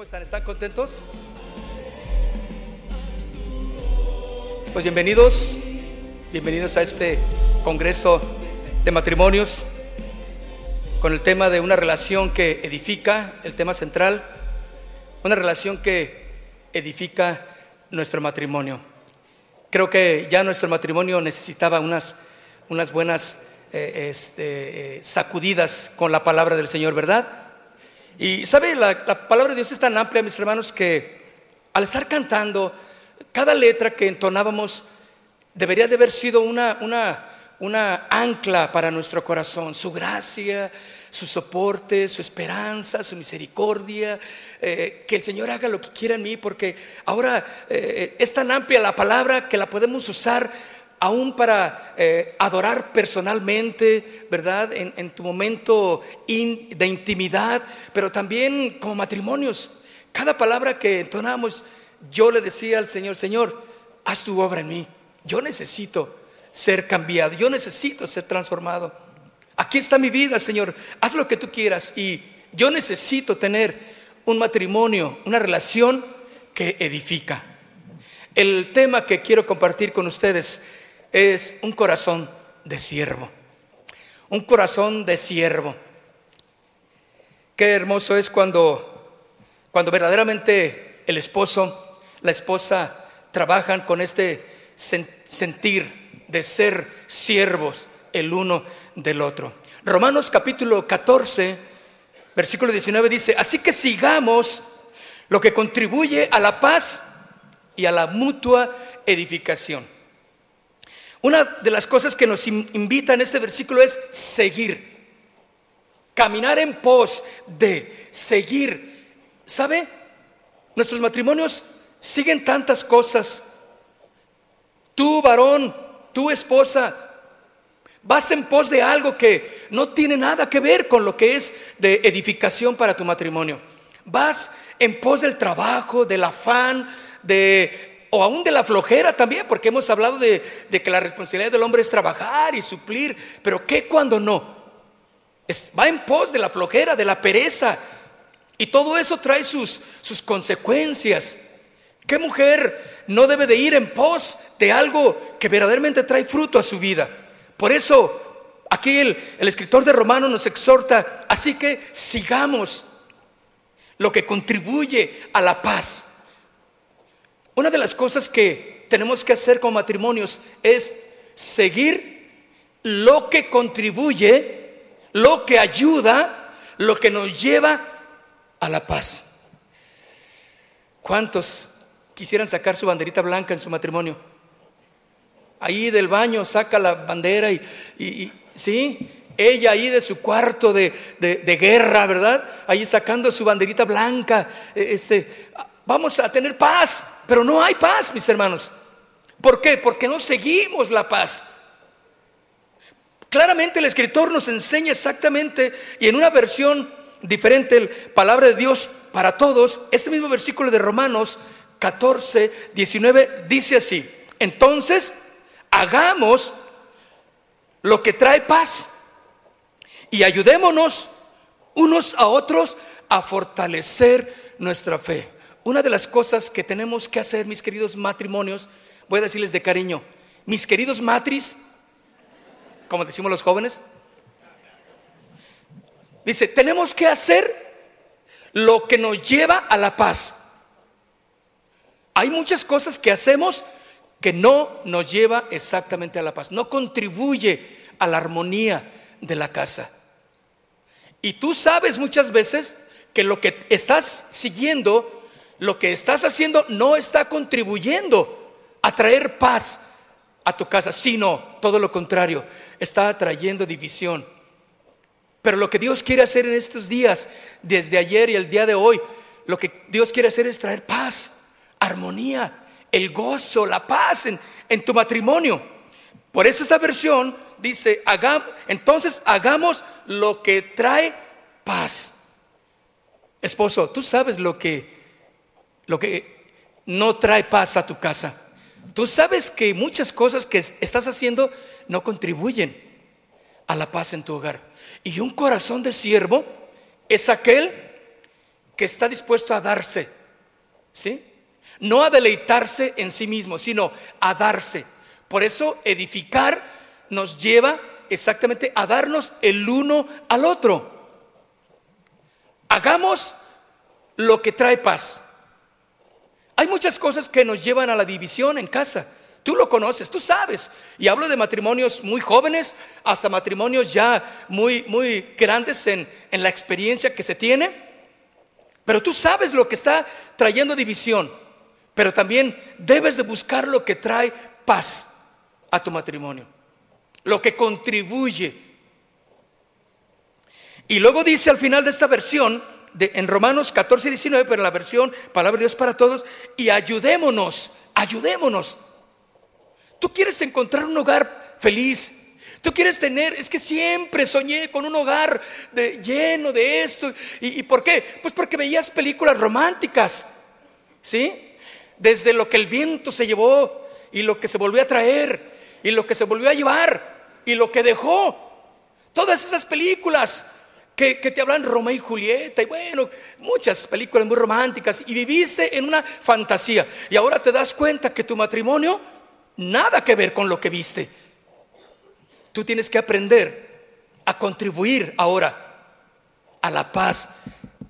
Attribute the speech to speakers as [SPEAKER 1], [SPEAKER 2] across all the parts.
[SPEAKER 1] ¿Cómo están? ¿Están contentos? Pues bienvenidos, bienvenidos a este Congreso de Matrimonios con el tema de una relación que edifica, el tema central, una relación que edifica nuestro matrimonio. Creo que ya nuestro matrimonio necesitaba unas, unas buenas eh, este, eh, sacudidas con la palabra del Señor, ¿verdad? Y sabe, la, palabra de Dios es tan amplia, mis hermanos, que al estar cantando, cada letra que entonábamos debería de haber sido una, una, una ancla para nuestro corazón, su gracia, su soporte, su esperanza, su misericordia, eh, que el Señor haga lo que quiera en mí, porque ahora eh, es tan amplia la palabra que la podemos usar aún para eh, adorar personalmente, ¿verdad? En, tu momento de intimidad, pero también como matrimonios. Cada palabra que entonamos, yo le decía al Señor, Señor, haz tu obra en mí. Yo necesito ser cambiado, yo necesito ser transformado. Aquí está mi vida, Señor, haz lo que tú quieras. Y yo necesito tener un matrimonio, una relación que edifica. El tema que quiero compartir con ustedes es un corazón de siervo. Un corazón de siervo. Qué hermoso es cuando, cuando verdaderamente el esposo, la esposa trabajan con este sentir de ser siervos el uno del otro. Romanos capítulo 14, versículo 19 dice, así que sigamos lo que contribuye a la paz y a la mutua edificación. Una de las cosas que nos invita en este versículo es seguir. Caminar en pos de seguir. ¿Sabe? Nuestros matrimonios siguen tantas cosas. Tú, varón, tu esposa, vas en pos de algo que no tiene nada que ver con lo que es de edificación para tu matrimonio. Vas en pos del trabajo, del afán, de o aún de la flojera también, porque hemos hablado de, que la responsabilidad del hombre es trabajar y suplir, pero ¿qué cuando no? va en pos de la flojera, de la pereza, y todo eso trae sus, consecuencias. ¿Qué mujer no debe de ir en pos de algo que verdaderamente trae fruto a su vida? Por eso aquí el, el escritor de Romanos nos exhorta, así que sigamos lo que contribuye a la paz una de las cosas que tenemos que hacer como matrimonios es seguir lo que contribuye, lo que ayuda, lo que nos lleva a la paz. ¿Cuántos quisieran sacar su banderita blanca en su matrimonio? Ahí del baño saca la bandera y, sí, ella ahí de su cuarto de, guerra, ¿verdad? Ahí sacando su banderita blanca. E, ese, vamos a tener paz, pero no hay paz, mis hermanos. ¿Por qué? Porque no seguimos la paz. Claramente el escritor nos enseña exactamente, y en una versión diferente, el palabra de Dios para todos, este mismo versículo de Romanos 14, 19 dice así, entonces hagamos lo que trae paz y ayudémonos unos a otros a fortalecer nuestra fe. Una de las cosas que tenemos que hacer, mis queridos matrimonios, voy a decirles de cariño, mis queridos matris, como decimos los jóvenes, dice, tenemos que hacer lo que nos lleva a la paz. Hay muchas cosas que hacemos que no nos lleva exactamente a la paz, no contribuye a la armonía de la casa. Y tú sabes muchas veces que lo que estás siguiendo lo que estás haciendo no está contribuyendo a traer paz a tu casa, sino todo lo contrario, está trayendo división. Pero lo que Dios quiere hacer en estos días, desde ayer y el día de hoy, lo que Dios quiere hacer es traer paz, armonía, el gozo, la paz en, en tu matrimonio. Por eso esta versión dice, entonces hagamos lo que trae paz. Esposo, tú sabes lo que lo que no trae paz a tu casa. Tú sabes que muchas cosas que estás haciendo no contribuyen a la paz en tu hogar. Y un corazón de siervo es aquel que está dispuesto a darse, ¿sí? No a deleitarse en sí mismo, sino a darse. Por eso edificar nos lleva exactamente a darnos el uno al otro. Hagamos lo que trae paz. Hay muchas cosas que nos llevan a la división en casa. Tú lo conoces, tú sabes. Y hablo de matrimonios muy jóvenes hasta matrimonios ya muy, muy grandes en, en la experiencia que se tiene. Pero tú sabes lo que está trayendo división. Pero también debes de buscar lo que trae paz a tu matrimonio. Lo que contribuye. Y luego dice al final de esta versión, en Romanos 14 y 19, pero en la versión Palabra de Dios para todos, y ayudémonos, ayudémonos. Tú quieres encontrar un hogar feliz. Tú quieres tener, es que siempre soñé con un hogar lleno de esto. ¿Y, ¿Y por qué? Pues porque veías películas románticas. ¿Sí? Desde lo que el viento se llevó y lo que se volvió a traer y lo que se volvió a llevar y lo que dejó. Todas esas películas que, te hablan Romeo y Julieta y bueno, muchas películas muy románticas y viviste en una fantasía y ahora te das cuenta que tu matrimonio nada que ver con lo que viste. Tú tienes que aprender a contribuir ahora a la paz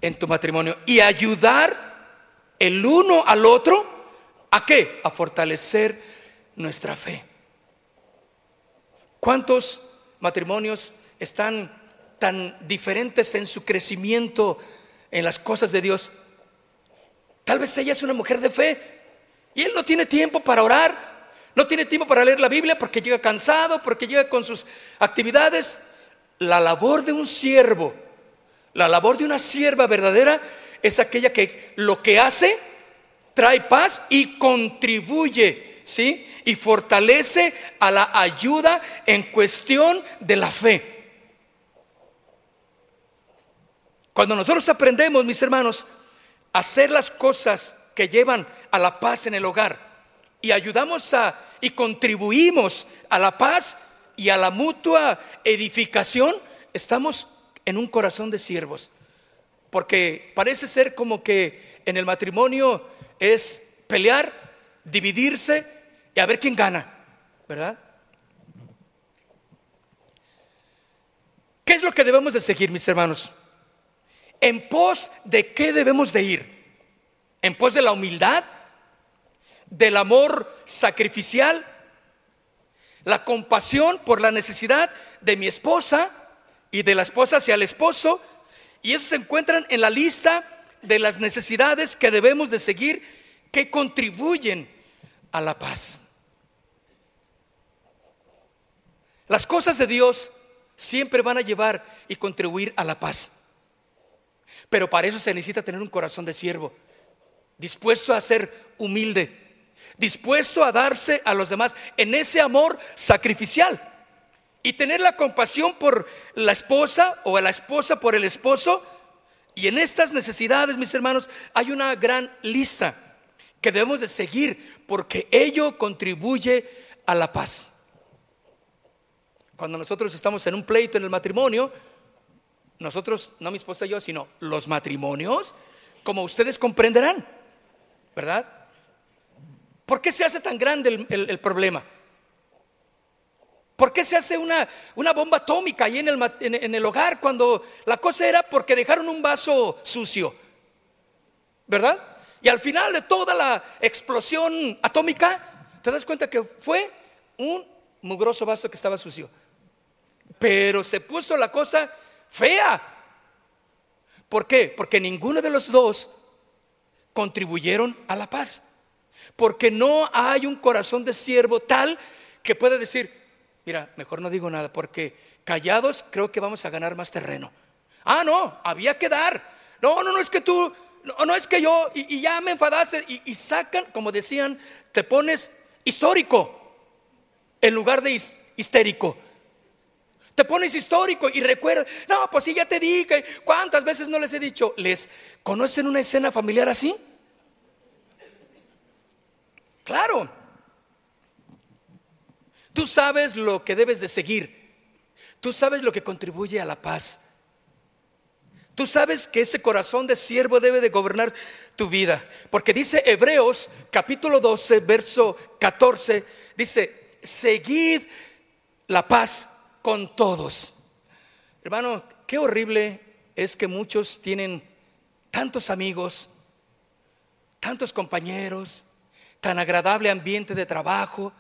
[SPEAKER 1] en tu matrimonio y ayudar el uno al otro a qué? A fortalecer nuestra fe. ¿Cuántos matrimonios están tan diferentes en su crecimiento en las cosas de Dios. Tal vez ella es una mujer de fe y él no tiene tiempo para orar, no tiene tiempo para leer la Biblia porque llega cansado, porque llega con sus actividades. La labor de un siervo, la labor de una sierva verdadera es aquella que lo que hace trae paz y contribuye, ¿sí? Y fortalece a la ayuda en cuestión de la fe. Cuando nosotros aprendemos, mis hermanos, a hacer las cosas que llevan a la paz en el hogar y ayudamos a y contribuimos a la paz y a la mutua edificación, estamos en un corazón de siervos. Porque parece ser como que en el matrimonio es pelear, dividirse y a ver quién gana, ¿verdad? ¿Qué es lo que debemos de seguir, mis hermanos? ¿En pos de qué debemos de ir? ¿En pos de la humildad? ¿Del amor sacrificial? ¿La compasión por la necesidad de mi esposa y de la esposa hacia el esposo? Y eso se encuentran en la lista de las necesidades que debemos de seguir que contribuyen a la paz. Las cosas de Dios siempre van a llevar y contribuir a la paz. Pero para eso se necesita tener un corazón de siervo, dispuesto a ser humilde, dispuesto a darse a los demás en ese amor sacrificial y tener la compasión por la esposa o la esposa por el esposo. Y en estas necesidades, mis hermanos, hay una gran lista que debemos de seguir porque ello contribuye a la paz. Cuando nosotros estamos en un pleito en el matrimonio, nosotros, no mi esposa y yo, sino los matrimonios, como ustedes comprenderán, ¿verdad? ¿Por qué se hace tan grande el, problema? ¿Por qué se hace una, una bomba atómica ahí en el, en el hogar cuando la cosa era porque dejaron un vaso sucio? ¿Verdad? Y al final de toda la explosión atómica, te das cuenta que fue un mugroso vaso que estaba sucio. Pero se puso la cosa fea. ¿Por qué? Porque ninguno de los dos contribuyeron a la paz. Porque no hay un corazón de siervo tal que pueda decir, mira, mejor no digo nada, porque callados creo que vamos a ganar más terreno. Ah, no, había que dar. No, no, no es que tú, no, no es que yo, y, ya me enfadaste, y, y, sacan, como decían, te pones histórico en lugar de histérico. Te pones histórico y recuerdas, no, pues sí, ya te dije, ¿cuántas veces no les he dicho? ¿Les conocen una escena familiar así? Claro. Tú sabes lo que debes de seguir. Tú sabes lo que contribuye a la paz. Tú sabes que ese corazón de siervo debe de gobernar tu vida. Porque dice Hebreos capítulo 12, verso 14, dice, seguid la paz con todos. Hermano, qué horrible es que muchos tienen tantos amigos, tantos compañeros, tan agradable ambiente de trabajo,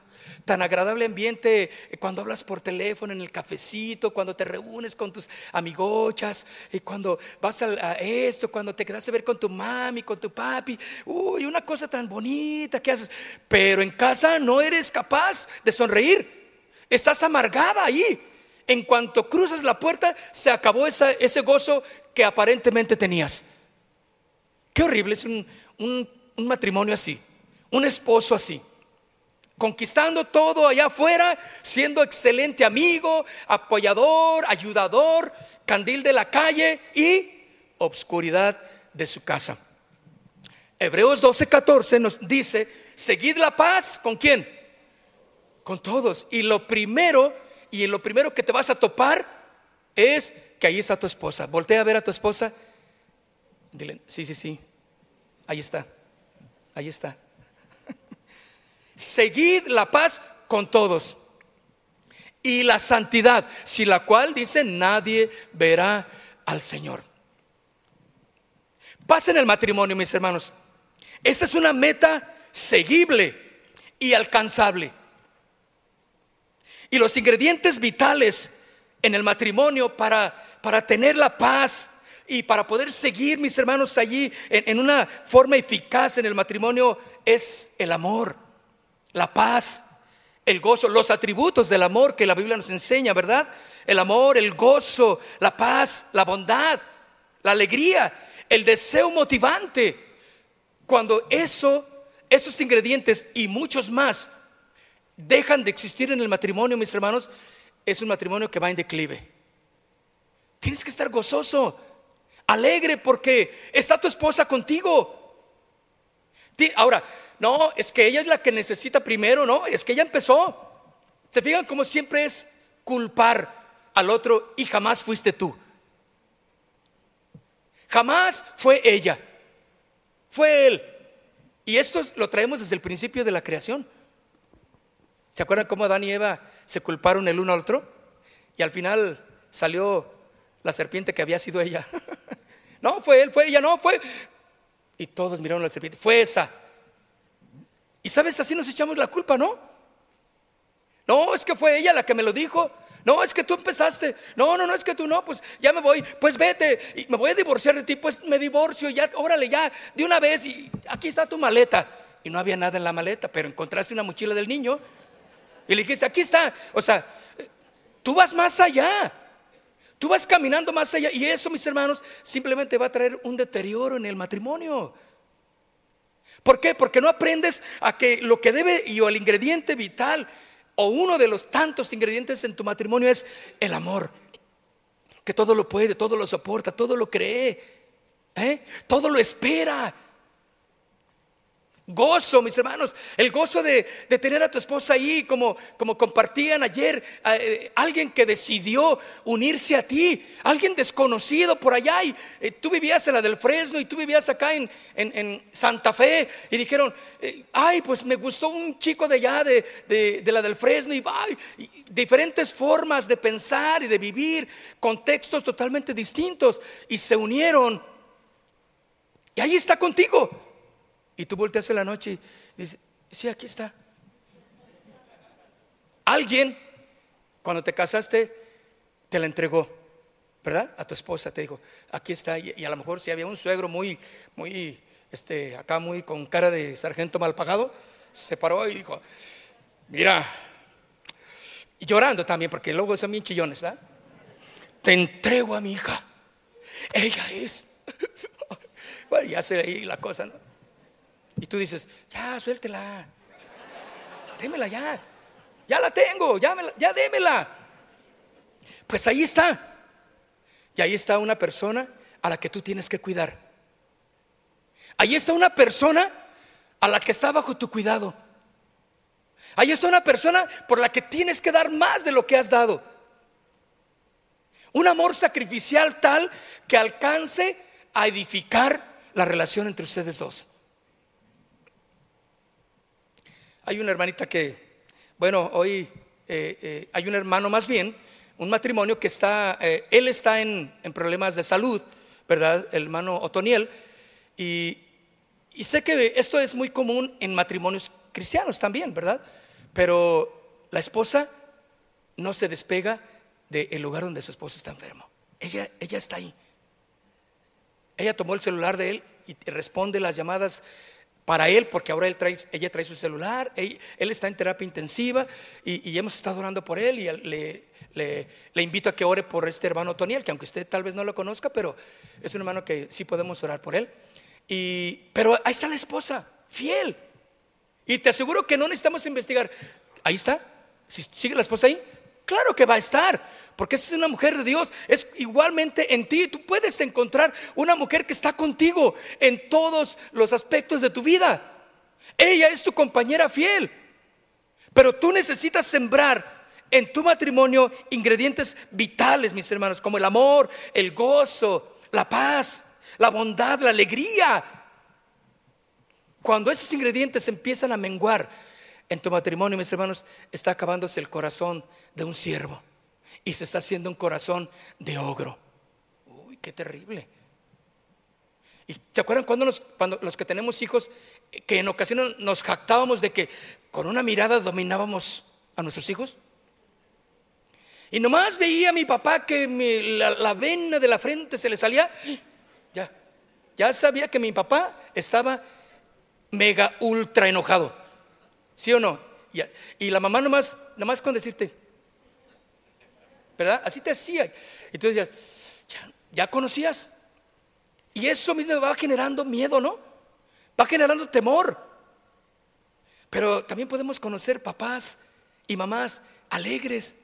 [SPEAKER 1] tan agradable ambiente cuando hablas por teléfono en el cafecito, cuando te reúnes con tus amigochas, y cuando vas a, esto, cuando te quedas a ver con tu mami, con tu papi, uy, una cosa tan bonita que haces, pero en casa no eres capaz de sonreír, estás amargada ahí. En cuanto cruzas la puerta, se acabó ese gozo que aparentemente tenías. Qué horrible es un matrimonio así, un esposo así conquistando todo allá afuera, siendo excelente amigo, apoyador, ayudador, candil de la calle y obscuridad de su casa. Hebreos 12:14 nos dice, seguid la paz con quién? Con todos. Y lo primero, y lo primero que te vas a topar es que ahí está tu esposa. Voltea a ver a tu esposa. Dile, sí, sí, sí. Ahí está. Ahí está seguid la paz con todos. Y la santidad, si la cual dice nadie verá al Señor. Paz en el matrimonio, mis hermanos. Esta es una meta seguible y alcanzable. Y los ingredientes vitales en el matrimonio para, para tener la paz y para poder seguir, mis hermanos, allí en, una forma eficaz en el matrimonio es el amor la paz, el gozo, los atributos del amor que la Biblia nos enseña, ¿verdad? El amor, el gozo, la paz, la bondad, la alegría, el deseo motivante. Cuando eso, esos ingredientes y muchos más dejan de existir en el matrimonio, mis hermanos, es un matrimonio que va en declive. Tienes que estar gozoso, alegre porque está tu esposa contigo. Ahora, no, es que ella es la que necesita primero, no, es que ella empezó. Se fijan como siempre es culpar al otro y jamás fuiste tú. Jamás fue ella, fue él. Y esto lo traemos desde el principio de la creación. ¿Se acuerdan cómo Adán y Eva se culparon el uno al otro? Y al final salió la serpiente que había sido ella. no, fue él, fue ella, no, fue. Y todos miraron a la serpiente, fue esa. Y sabes, así nos echamos la culpa, ¿no? No, es que fue ella la que me lo dijo. No, es que tú empezaste. No, no, no, es que tú no, pues ya me voy. Pues vete, y me voy a divorciar de ti, pues me divorcio, ya, órale, ya, de una vez, y aquí está tu maleta. Y no había nada en la maleta, pero encontraste una mochila del niño y le dijiste, aquí está. O sea, tú vas más allá. Tú vas caminando más allá. Y eso, mis hermanos, simplemente va a traer un deterioro en el matrimonio. ¿Por qué? Porque no aprendes a que lo que debe y o el ingrediente vital o uno de los tantos ingredientes en tu matrimonio es el amor. Que todo lo puede, todo lo soporta, todo lo cree, ¿eh? todo lo espera. Gozo, mis hermanos, el gozo de, tener a tu esposa ahí, como, como compartían ayer, eh, alguien que decidió unirse a ti, alguien desconocido por allá, y eh, tú vivías en la del Fresno y tú vivías acá en, en, Santa Fe, y dijeron, eh, ay, pues me gustó un chico de allá, de, de, la del Fresno, y, y diferentes formas de pensar y de vivir, contextos totalmente distintos, y se unieron, y ahí está contigo. Y tú volteas en la noche y dices, sí, aquí está. Alguien, cuando te casaste, te la entregó, ¿verdad? A tu esposa te dijo, aquí está. Y, a lo mejor si había un suegro muy, muy, este, acá muy con cara de sargento mal pagado, se paró y dijo, mira, y llorando también, porque luego son bien chillones, ¿verdad? Te entrego a mi hija. Ella es. bueno, ya se ahí la cosa, ¿no? Y tú dices, ya, suéltela. Démela ya. Ya la tengo, ya, ya démela. Pues ahí está. Y ahí está una persona a la que tú tienes que cuidar. Ahí está una persona a la que está bajo tu cuidado. Ahí está una persona por la que tienes que dar más de lo que has dado. Un amor sacrificial tal que alcance a edificar la relación entre ustedes dos. Hay una hermanita que, bueno, hoy eh, eh, hay un hermano más bien, un matrimonio que está, eh, él está en, problemas de salud, ¿verdad? El hermano Otoniel. Y, y sé que esto es muy común en matrimonios cristianos también, ¿verdad? Pero la esposa no se despega del lugar donde su esposo está enfermo. Ella, ella está ahí. Ella tomó el celular de él y responde las llamadas para él, porque ahora él trae, ella trae su celular, él, está en terapia intensiva y, hemos estado orando por él y le, invito a que ore por este hermano Toniel, que aunque usted tal vez no lo conozca, pero es un hermano que sí podemos orar por él. Y, pero ahí está la esposa, fiel. Y te aseguro que no necesitamos investigar. Ahí está. Si sigue la esposa ahí, Claro que va a estar, porque es una mujer de Dios. Es igualmente en ti. Tú puedes encontrar una mujer que está contigo en todos los aspectos de tu vida. Ella es tu compañera fiel. Pero tú necesitas sembrar en tu matrimonio ingredientes vitales, mis hermanos, como el amor, el gozo, la paz, la bondad, la alegría. Cuando esos ingredientes empiezan a menguar, en tu matrimonio, mis hermanos, está acabándose el corazón de un siervo y se está haciendo un corazón de ogro. Uy, qué terrible. ¿Y se acuerdan cuando, cuando los que tenemos hijos, que en ocasiones nos jactábamos de que con una mirada dominábamos a nuestros hijos? Y nomás veía a mi papá que la, la, vena de la frente se le salía. Ya, ya sabía que mi papá estaba mega ultra enojado. ¿Sí o no? Y, la mamá nomás, nomás con decirte, ¿verdad? Así te hacía. Y tú decías, ya, conocías. Y eso mismo va generando miedo, ¿no? Va generando temor. Pero también podemos conocer papás y mamás alegres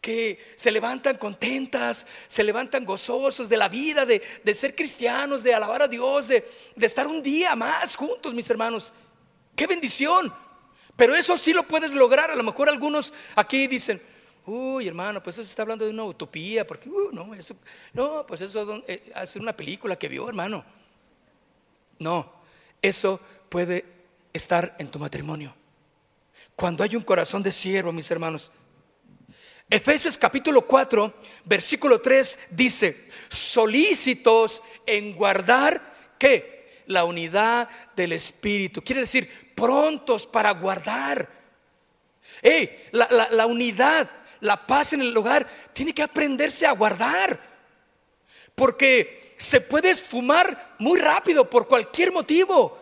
[SPEAKER 1] que se levantan contentas, se levantan gozosos de la vida, de, ser cristianos, de alabar a Dios, de, de estar un día más juntos, mis hermanos. ¡Qué bendición! Pero eso sí lo puedes lograr. A lo mejor algunos aquí dicen, uy, hermano, pues eso está hablando de una utopía, porque, uh, no, eso, no, pues eso eh, es una película que vio, hermano. No, eso puede estar en tu matrimonio. Cuando hay un corazón de siervo, mis hermanos. Efesios capítulo 4, versículo 3 dice, solícitos en guardar, ¿qué? la unidad del Espíritu. Quiere decir, prontos para guardar. la, unidad, la paz en el hogar, tiene que aprenderse a guardar. Porque se puede esfumar muy rápido por cualquier motivo.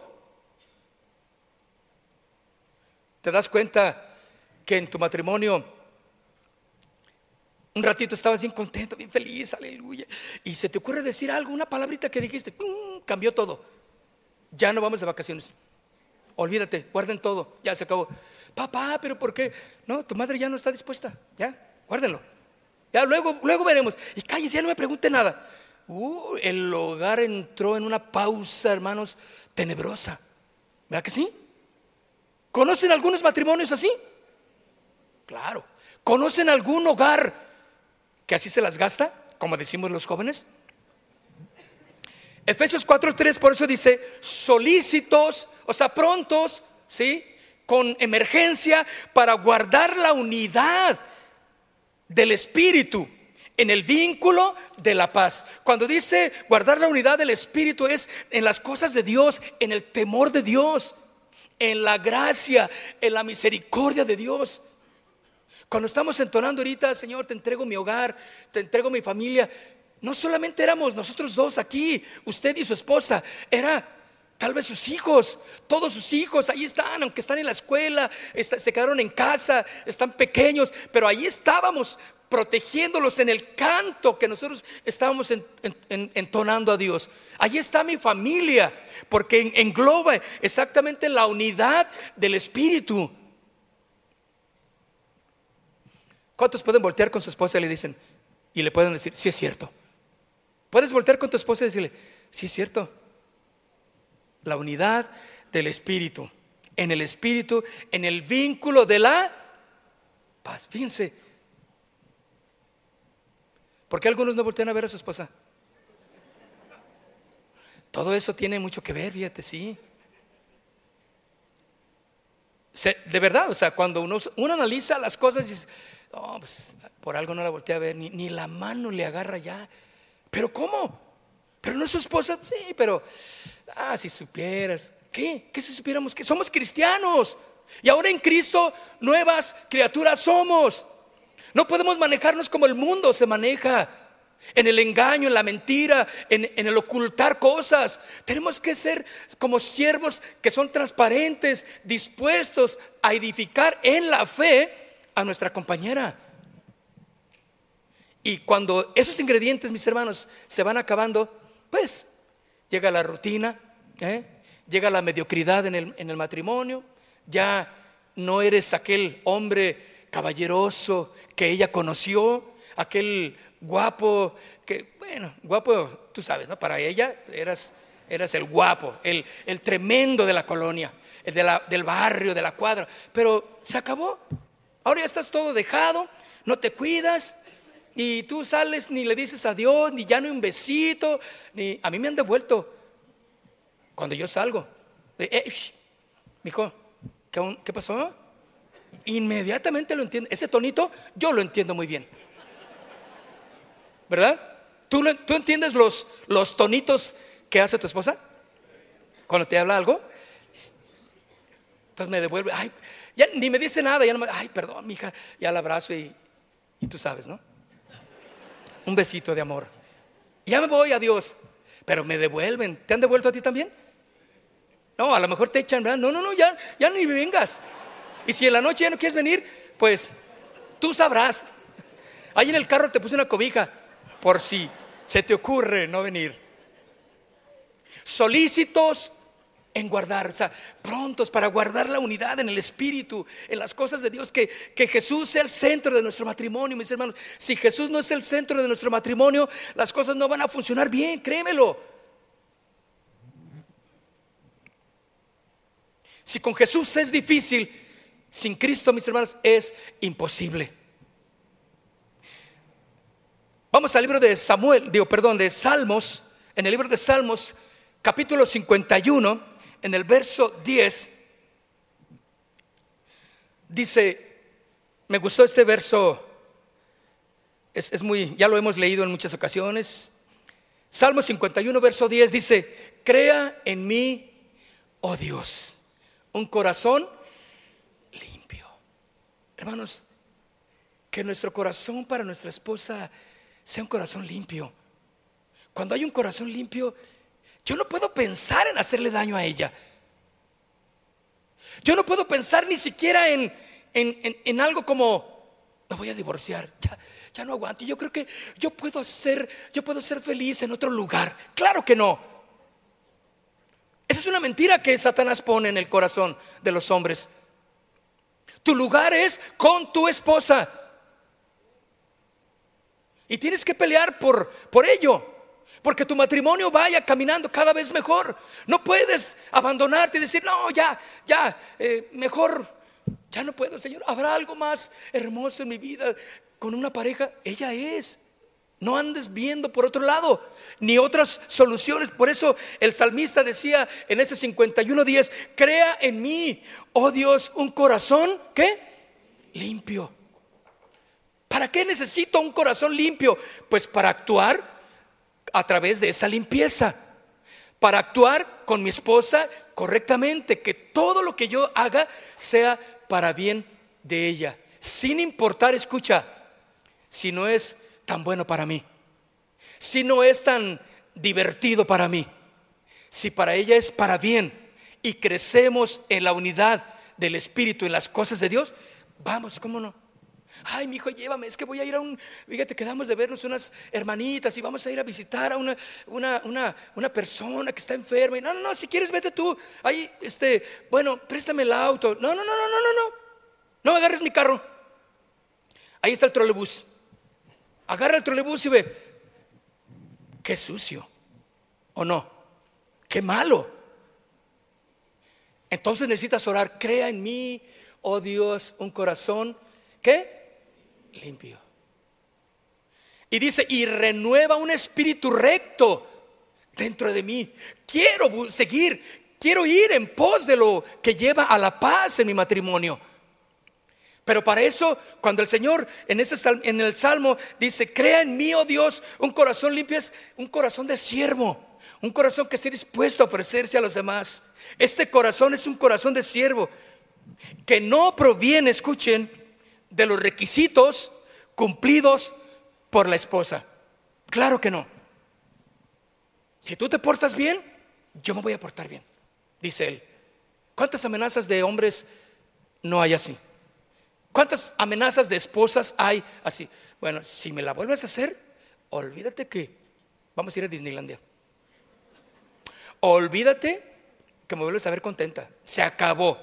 [SPEAKER 1] ¿Te das cuenta que en tu matrimonio un ratito estabas bien contento, bien feliz, aleluya, y se te ocurre decir algo, una palabrita que dijiste, cambió todo ya no vamos de vacaciones. Olvídate, guarden todo, ya se acabó. Papá, pero ¿por qué? No, tu madre ya no está dispuesta, ya, guárdenlo. Ya luego, luego veremos. Y cállense, ya no me pregunte nada. Uh, el hogar entró en una pausa, hermanos, tenebrosa. ¿Verdad que sí? ¿Conocen algunos matrimonios así? Claro. ¿Conocen algún hogar que así se las gasta, como decimos los jóvenes? Efesios 4:3 por eso dice, solícitos, o sea, prontos, ¿sí? Con emergencia para guardar la unidad del Espíritu en el vínculo de la paz. Cuando dice guardar la unidad del Espíritu es en las cosas de Dios, en el temor de Dios, en la gracia, en la misericordia de Dios. Cuando estamos entonando ahorita, Señor, te entrego mi hogar, te entrego mi familia, no solamente éramos nosotros dos aquí, usted y su esposa, era tal vez sus hijos, todos sus hijos, ahí están, aunque están en la escuela, se quedaron en casa, están pequeños, pero ahí estábamos protegiéndolos en el canto que nosotros estábamos entonando a Dios. Ahí está mi familia, porque engloba exactamente la unidad del Espíritu. ¿Cuántos pueden voltear con su esposa y le dicen, y le pueden decir, sí es cierto? Puedes voltear con tu esposa y decirle, sí es cierto, la unidad del Espíritu, en el Espíritu, en el vínculo de la paz. Fíjense, ¿Por qué algunos no voltean a ver a su esposa? Todo eso tiene mucho que ver, fíjate, sí. de verdad, o sea, cuando uno, analiza las cosas y dice, oh, pues por algo no la voltea a ver, ni la mano le agarra ya. ¿Pero cómo? ¿Pero no es su esposa? Sí, pero, ah, si supieras. ¿Qué? ¿Qué si supiéramos que somos cristianos? Y ahora en Cristo nuevas criaturas somos. No podemos manejarnos como el mundo se maneja. En el engaño, en la mentira, en, el ocultar cosas. Tenemos que ser como siervos que son transparentes, dispuestos a edificar en la fe a nuestra compañera. Y cuando esos ingredientes, mis hermanos, se van acabando, pues llega la rutina, ¿eh? llega la mediocridad en el, en el matrimonio, ya no eres aquel hombre caballeroso que ella conoció, aquel guapo que, bueno, guapo, tú sabes, ¿no? Para ella eras, eras el guapo, el, el tremendo de la colonia, el de la, del barrio, de la cuadra, pero se acabó. Ahora ya estás todo dejado, no te cuidas, y tú sales ni le dices adiós, ni ya no un besito, ni a mí me han devuelto cuando yo salgo. Eh, eh mijo, ¿qué, pasó? Inmediatamente lo entiendo. Ese tonito yo lo entiendo muy bien. ¿Verdad? ¿Tú, ¿Tú, entiendes los, los tonitos que hace tu esposa? Cuando te habla algo. Entonces me devuelve, ay, ya ni me dice nada, ya no me, ay, perdón, mija, ya la abrazo y, y tú sabes, ¿no? Un besito de amor. Ya me voy, adiós. Pero me devuelven. ¿Te han devuelto a ti también? No, a lo mejor te echan. No, no, no, ya, ya ni vengas. Y si en la noche ya no quieres venir, pues tú sabrás. Ahí en el carro te puse una cobija por si se te ocurre no venir. Solícitos en guardar, o sea, prontos para guardar la unidad en el espíritu, en las cosas de Dios, que, que Jesús sea el centro de nuestro matrimonio, mis hermanos. Si Jesús no es el centro de nuestro matrimonio, las cosas no van a funcionar bien, créemelo. Si con Jesús es difícil, sin Cristo, mis hermanos, es imposible. Vamos al libro de Samuel, digo, perdón, de Salmos, en el libro de Salmos, capítulo 51 en el verso 10, dice, me gustó este verso, es, es, muy, ya lo hemos leído en muchas ocasiones. Salmo 51, verso 10 dice, crea en mí, oh Dios, un corazón limpio. Hermanos, que nuestro corazón para nuestra esposa sea un corazón limpio. Cuando hay un corazón limpio, yo no puedo pensar en hacerle daño a ella. Yo no puedo pensar ni siquiera en, en, algo como, me voy a divorciar, ya, ya no aguanto. Yo creo que yo puedo ser, yo puedo ser feliz en otro lugar. Claro que no. Esa es una mentira que Satanás pone en el corazón de los hombres. Tu lugar es con tu esposa. Y tienes que pelear por, por ello porque tu matrimonio vaya caminando cada vez mejor. No puedes abandonarte y decir, no, ya, ya, eh, mejor, ya no puedo, Señor. ¿Habrá algo más hermoso en mi vida con una pareja? Ella es. No andes viendo por otro lado, ni otras soluciones. Por eso el salmista decía en ese 51 días, crea en mí, oh Dios, un corazón, ¿qué? Limpio. ¿Para qué necesito un corazón limpio? Pues para actuar a través de esa limpieza, para actuar con mi esposa correctamente, que todo lo que yo haga sea para bien de ella, sin importar, escucha, si no es tan bueno para mí, si no es tan divertido para mí, si para ella es para bien y crecemos en la unidad del Espíritu, en las cosas de Dios, vamos, ¿cómo no? Ay, mi hijo, llévame, es que voy a ir a un, fíjate, quedamos de vernos unas hermanitas y vamos a ir a visitar a una, una, una, persona que está enferma. Y no, no, no, si quieres, vete tú. Ahí, este, bueno, préstame el auto. No, no, no, no, no, no, no. No agarres mi carro. Ahí está el trolebús. Agarra el trolebús y ve. Qué sucio. ¿O no? Qué malo. Entonces necesitas orar. Crea en mí, oh Dios, un corazón. ¿Qué? Limpio. Y dice, y renueva un espíritu recto dentro de mí. Quiero seguir, quiero ir en pos de lo que lleva a la paz en mi matrimonio. Pero para eso, cuando el Señor en, ese, en el Salmo dice, crea en mí, oh Dios, un corazón limpio, es un corazón de siervo, un corazón que esté dispuesto a ofrecerse a los demás. Este corazón es un corazón de siervo que no proviene, escuchen, de los requisitos cumplidos por la esposa. Claro que no. Si tú te portas bien, yo me voy a portar bien, dice él. ¿Cuántas amenazas de hombres no hay así? ¿Cuántas amenazas de esposas hay así? Bueno, si me la vuelves a hacer, olvídate que vamos a ir a Disneylandia. Olvídate que me vuelves a ver contenta. Se acabó.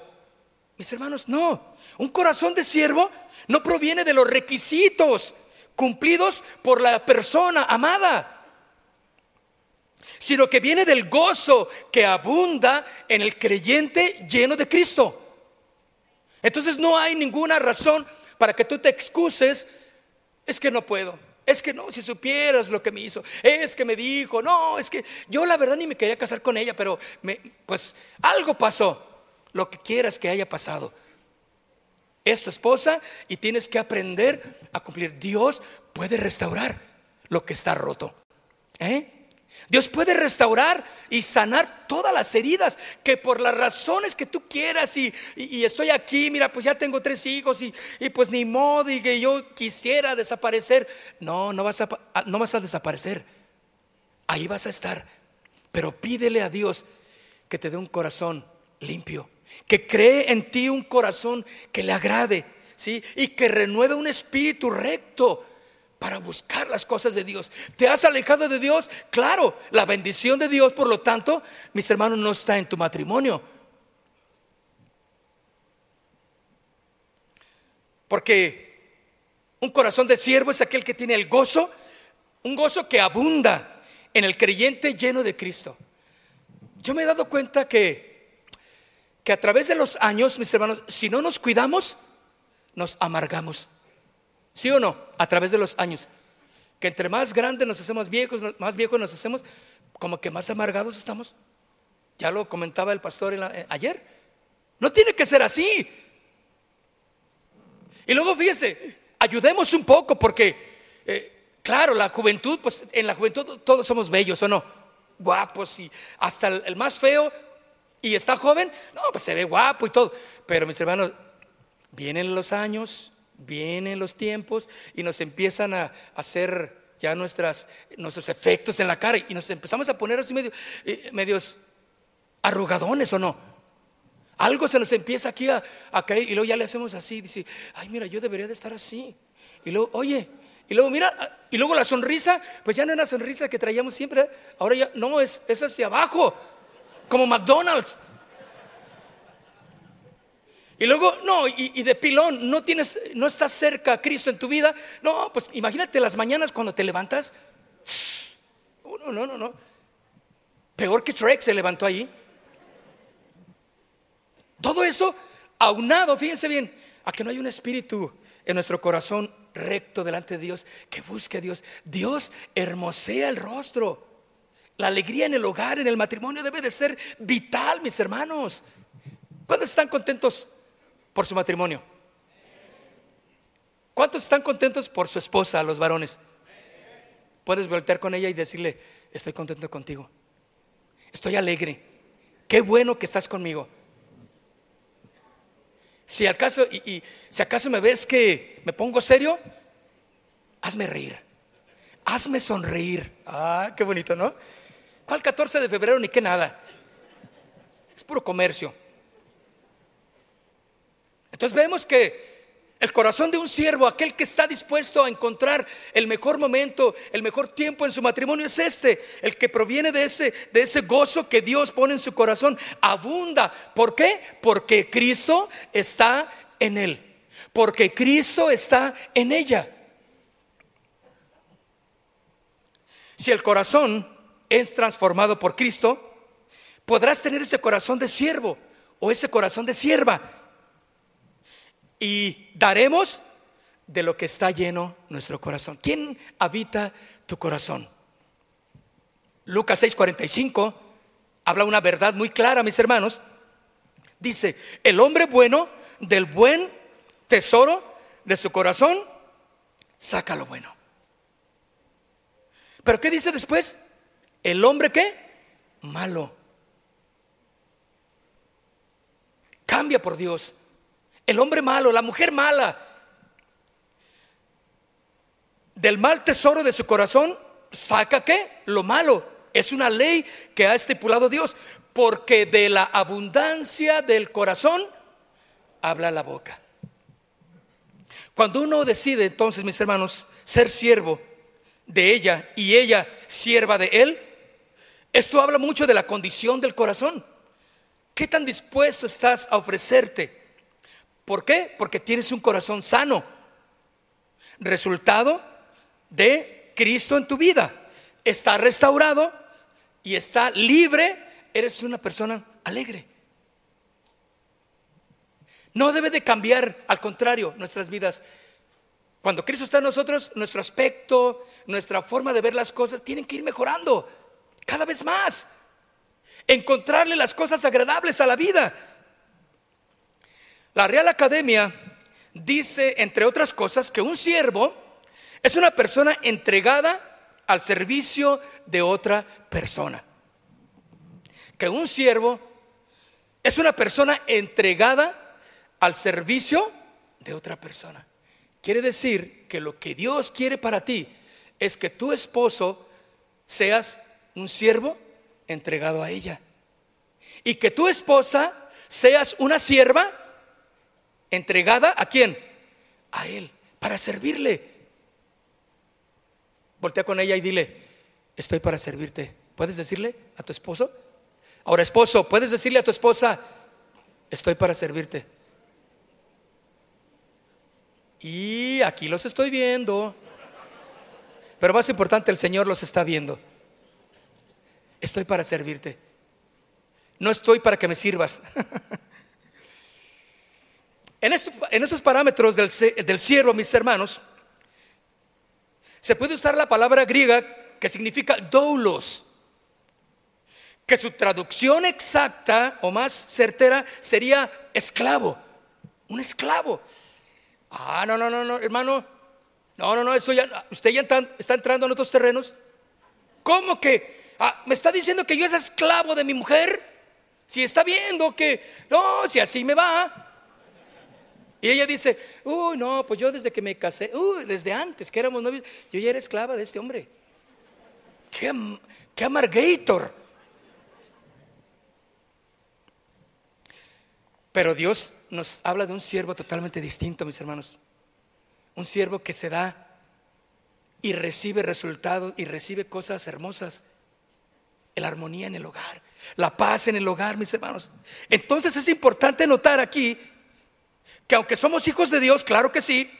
[SPEAKER 1] Mis hermanos, no. Un corazón de siervo no proviene de los requisitos cumplidos por la persona amada sino que viene del gozo que abunda en el creyente lleno de Cristo. Entonces no hay ninguna razón para que tú te excuses, es que no puedo. Es que no, si supieras lo que me hizo, es que me dijo, no, es que yo la verdad ni me quería casar con ella, pero pues algo pasó, lo que quieras que haya pasado. Es tu esposa y tienes que aprender a cumplir. Dios puede restaurar lo que está roto. ¿Eh? Dios puede restaurar y sanar todas las heridas que por las razones que tú quieras y, estoy aquí, mira, pues ya tengo tres hijos y, pues ni modo y que yo quisiera desaparecer. No, no vas, a, no vas a desaparecer. Ahí vas a estar. Pero pídele a Dios que te dé un corazón limpio, que cree en ti un corazón que le agrade, ¿sí? Y que renueve un espíritu recto para buscar las cosas de Dios. ¿Te has alejado de Dios? Claro, la bendición de Dios, por lo tanto, mis hermanos, no está en tu matrimonio. Porque un corazón de siervo es aquel que tiene el gozo, un gozo que abunda en el creyente lleno de Cristo. Yo me he dado cuenta que, que a través de los años, mis hermanos, si no nos cuidamos, nos amargamos. ¿Sí o no? A través de los años. Que entre más grandes nos hacemos viejos, más viejos nos hacemos, como que más amargados estamos. Ya lo comentaba el pastor eh, ayer. No tiene que ser así. Y luego fíjese, ayudemos un poco porque, eh, claro, la juventud, pues en la juventud todos somos bellos, ¿o no? Guapos y hasta el más feo y está joven, no, pues se ve guapo y todo. Pero mis hermanos, vienen los años, vienen los tiempos y nos empiezan a hacer ya nuestras, nuestros efectos en la cara y nos empezamos a poner así medio, eh, medios arrugadones o no. Algo se nos empieza aquí a, caer y luego ya le hacemos así, dice, ay mira, yo debería de estar así. Y luego, oye, y luego mira, y luego la sonrisa, pues ya no es la sonrisa que traíamos siempre, ahora ya no, es, es hacia abajo, como McDonald's. Y luego, no, y, de pilón, no tienes, no estás cerca a Cristo en tu vida. No, pues imagínate las mañanas cuando te levantas. No, no, no, no. Peor que Trek se levantó allí. Todo eso aunado, fíjense bien, a que no hay un espíritu en nuestro corazón recto delante de Dios que busque a Dios. Dios hermosea el rostro. La alegría en el hogar, en el matrimonio debe de ser vital, mis hermanos. ¿Cuándo están contentos por su matrimonio? ¿Cuántos están contentos por su esposa, los varones? Puedes voltear con ella y decirle, estoy contento contigo. Estoy alegre. Qué bueno que estás conmigo. Si acaso, y, si acaso me ves que me pongo serio, hazme reír. Hazme sonreír. Ah, qué bonito, ¿no? ¿Cuál 14 de febrero ni qué nada? Es puro comercio. Entonces vemos que el corazón de un siervo, aquel que está dispuesto a encontrar el mejor momento, el mejor tiempo en su matrimonio es este, el que proviene de ese, de ese gozo que Dios pone en su corazón, abunda. ¿Por qué? Porque Cristo está en él, porque Cristo está en ella. Si el corazón es transformado por Cristo, podrás tener ese corazón de siervo o ese corazón de sierva y daremos de lo que está lleno nuestro corazón. ¿Quién habita tu corazón? Lucas 6:45 habla una verdad muy clara, mis hermanos. Dice, el hombre bueno del buen tesoro de su corazón saca lo bueno. Pero ¿qué dice después? El hombre qué? Malo. Cambia por Dios. El hombre malo, la mujer mala. Del mal tesoro de su corazón saca qué? Lo malo. Es una ley que ha estipulado Dios. Porque de la abundancia del corazón habla la boca. Cuando uno decide entonces, mis hermanos, ser siervo de ella y ella sierva de él, esto habla mucho de la condición del corazón. ¿Qué tan dispuesto estás a ofrecerte? ¿Por qué? Porque tienes un corazón sano. Resultado de Cristo en tu vida. Está restaurado y está libre. Eres una persona alegre. No debe de cambiar, al contrario, nuestras vidas. Cuando Cristo está en nosotros, nuestro aspecto, nuestra forma de ver las cosas tienen que ir mejorando cada vez más. Encontrarle las cosas agradables a la vida. La Real Academia dice, entre otras cosas, que un siervo es una persona entregada al servicio de otra persona. Que un siervo es una persona entregada al servicio de otra persona. Quiere decir que lo que Dios quiere para ti es que tu esposo seas un siervo entregado a ella. Y que tu esposa seas una sierva entregada a quién? A él, para servirle. Voltea con ella y dile, estoy para servirte. ¿Puedes decirle a tu esposo? Ahora, esposo, ¿puedes decirle a tu esposa, estoy para servirte? Y aquí los estoy viendo. Pero más importante, el Señor los está viendo. Estoy para servirte. No estoy para que me sirvas. en, estos parámetros del, del siervo, mis hermanos, se puede usar la palabra griega que significa doulos, que su traducción exacta o más certera sería esclavo, un esclavo. Ah, no, no, no, no, hermano. No, no, no, eso ya, usted ya está, entrando en otros terrenos. ¿Cómo que? Ah, ¿Me está diciendo que yo es esclavo de mi mujer? Si está viendo que, no, si así me va. Y ella dice, uy, no, pues yo desde que me casé, uy, desde antes que éramos novios, yo ya era esclava de este hombre. Qué, amargator. Pero Dios nos habla de un siervo totalmente distinto, mis hermanos. Un siervo que se da y recibe resultados y recibe cosas hermosas. La armonía en el hogar, la paz en el hogar, mis hermanos. Entonces es importante notar aquí que aunque somos hijos de Dios, claro que sí,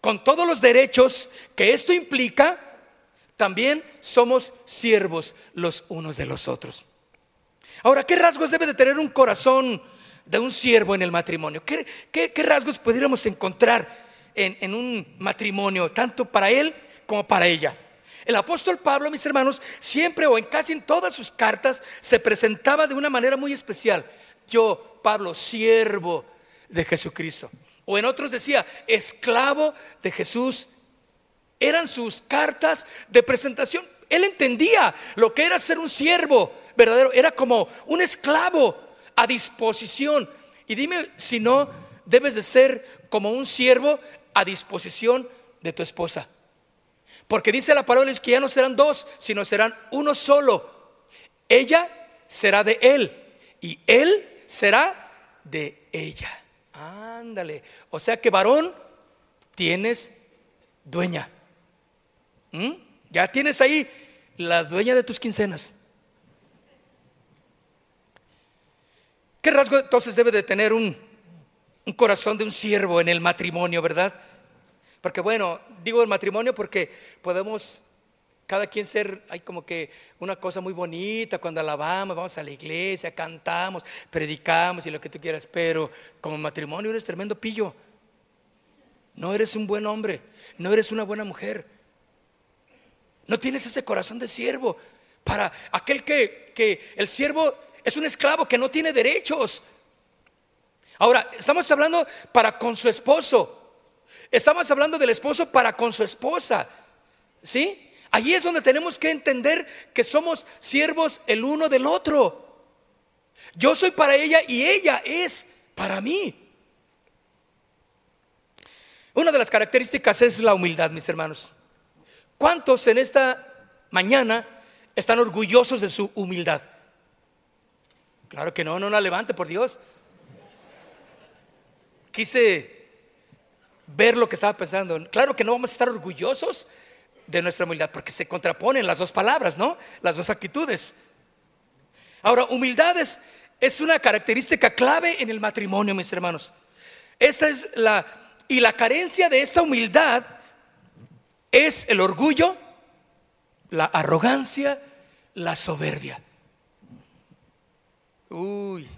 [SPEAKER 1] con todos los derechos que esto implica, también somos siervos los unos de los otros. Ahora, ¿qué rasgos debe de tener un corazón de un siervo en el matrimonio? ¿Qué, rasgos pudiéramos encontrar en, en un matrimonio, tanto para él como para ella? El apóstol Pablo, mis hermanos, siempre o en casi en todas sus cartas se presentaba de una manera muy especial. Yo, Pablo, siervo de Jesucristo. O en otros decía, esclavo de Jesús. Eran sus cartas de presentación. Él entendía lo que era ser un siervo verdadero. Era como un esclavo a disposición. Y dime si no debes de ser como un siervo a disposición de tu esposa. Porque dice la palabra que ya no serán dos, sino serán uno solo. Ella será de él y él será de ella. Ándale. O sea que varón, tienes dueña. ¿Mm? Ya tienes ahí la dueña de tus quincenas. ¿Qué rasgo entonces debe de tener un, corazón de un siervo en el matrimonio, verdad? Porque bueno, digo el matrimonio porque podemos cada quien ser, hay como que una cosa muy bonita cuando alabamos, vamos a la iglesia, cantamos, predicamos y lo que tú quieras, pero como matrimonio eres tremendo pillo. no eres un buen hombre, no eres una buena mujer. No tienes ese corazón de siervo para aquel que, que el siervo es un esclavo que no tiene derechos. Ahora, estamos hablando para con su esposo. Estamos hablando del esposo para con su esposa. ¿Sí? Allí es donde tenemos que entender que somos siervos el uno del otro. Yo soy para ella y ella es para mí. Una de las características es la humildad, mis hermanos. ¿Cuántos en esta mañana están orgullosos de su humildad? Claro que no, no la levante, por Dios. Quise ver lo que estaba pensando. Claro que no vamos a estar orgullosos de nuestra humildad, porque se contraponen las dos palabras, ¿no? Las dos actitudes. Ahora, humildad es, es una característica clave en el matrimonio, mis hermanos. Esa es la, y la carencia de esta humildad es el orgullo, la arrogancia, la soberbia. Uy,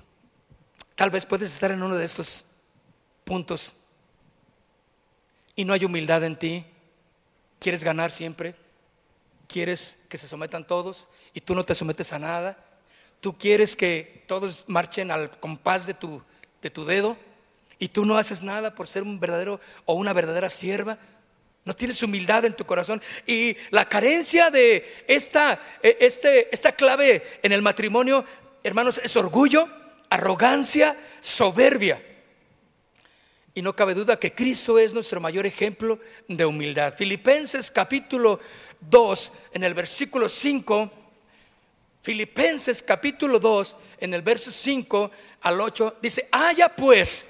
[SPEAKER 1] tal vez puedes estar en uno de estos puntos y no hay humildad en ti. Quieres ganar siempre. Quieres que se sometan todos y tú no te sometes a nada. Tú quieres que todos marchen al compás de tu, de tu dedo y tú no haces nada por ser un verdadero o una verdadera sierva. No tienes humildad en tu corazón. Y la carencia de esta, e, este, esta clave en el matrimonio, hermanos, es orgullo, arrogancia, soberbia. Y no cabe duda que Cristo es nuestro mayor ejemplo de humildad. Filipenses capítulo 2, en el versículo 5, Filipenses capítulo 2, en el verso 5 al 8, dice, haya pues,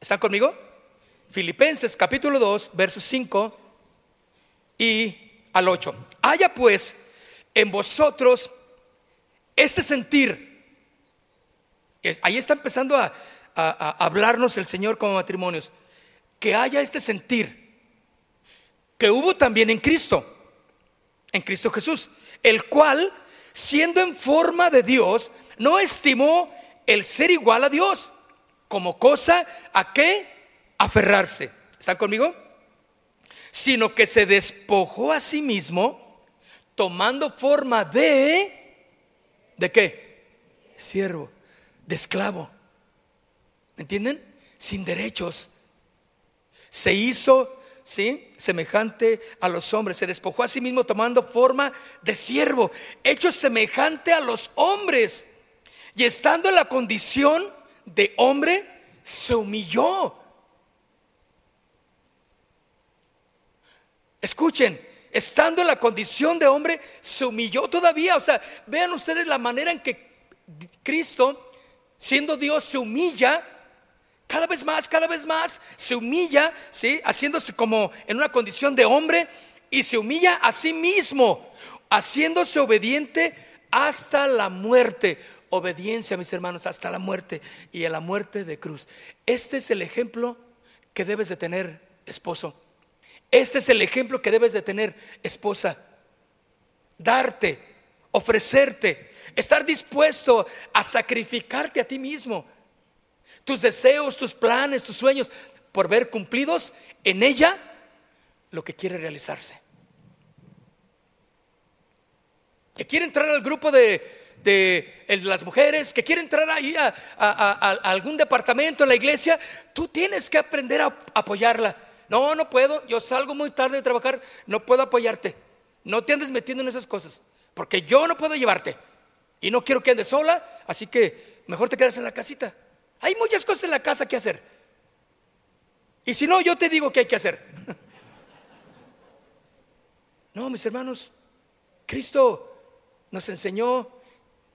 [SPEAKER 1] ¿están conmigo? Filipenses capítulo 2, verso 5 y al 8. Haya pues en vosotros este sentir. Ahí está empezando a, a, hablarnos el Señor como matrimonios. Que haya este sentir que hubo también en Cristo, en Cristo Jesús, el cual, siendo en forma de Dios, no estimó el ser igual a Dios como cosa a qué aferrarse. ¿Están conmigo? Sino que se despojó a sí mismo, tomando forma de, ¿de qué? Siervo, de esclavo. ¿Me entienden? Sin derechos. Se hizo, ¿sí? Semejante a los hombres. Se despojó a sí mismo tomando forma de siervo, hecho semejante a los hombres. Y estando en la condición de hombre, se humilló Escuchen, estando en la condición de hombre, se humilló todavía. O sea, vean ustedes la manera en que Cristo, siendo Dios, se humilla. Cada vez más, cada vez más, se humilla, ¿sí? Haciéndose como en una condición de hombre y se humilla a sí mismo, haciéndose obediente hasta la muerte. Obediencia, mis hermanos, hasta la muerte y a la muerte de cruz. Este es el ejemplo que debes de tener, esposo. Este es el ejemplo que debes de tener, esposa. Darte, ofrecerte, estar dispuesto a sacrificarte a ti mismo. Tus deseos, tus planes, tus sueños, por ver cumplidos en ella lo que quiere realizarse. Que quiere entrar al grupo de, las mujeres, que quiere entrar ahí a, a, algún departamento en la iglesia, tú tienes que aprender a apoyarla no, no puedo, yo salgo muy tarde de trabajar, no puedo apoyarte. No te andes metiendo en esas cosas, porque yo no puedo llevarte. Y no quiero que andes sola, así que mejor te quedas en la casita. Hay muchas cosas en la casa que hacer. Y si no, yo te digo qué hay que hacer. No, mis hermanos, Cristo nos enseñó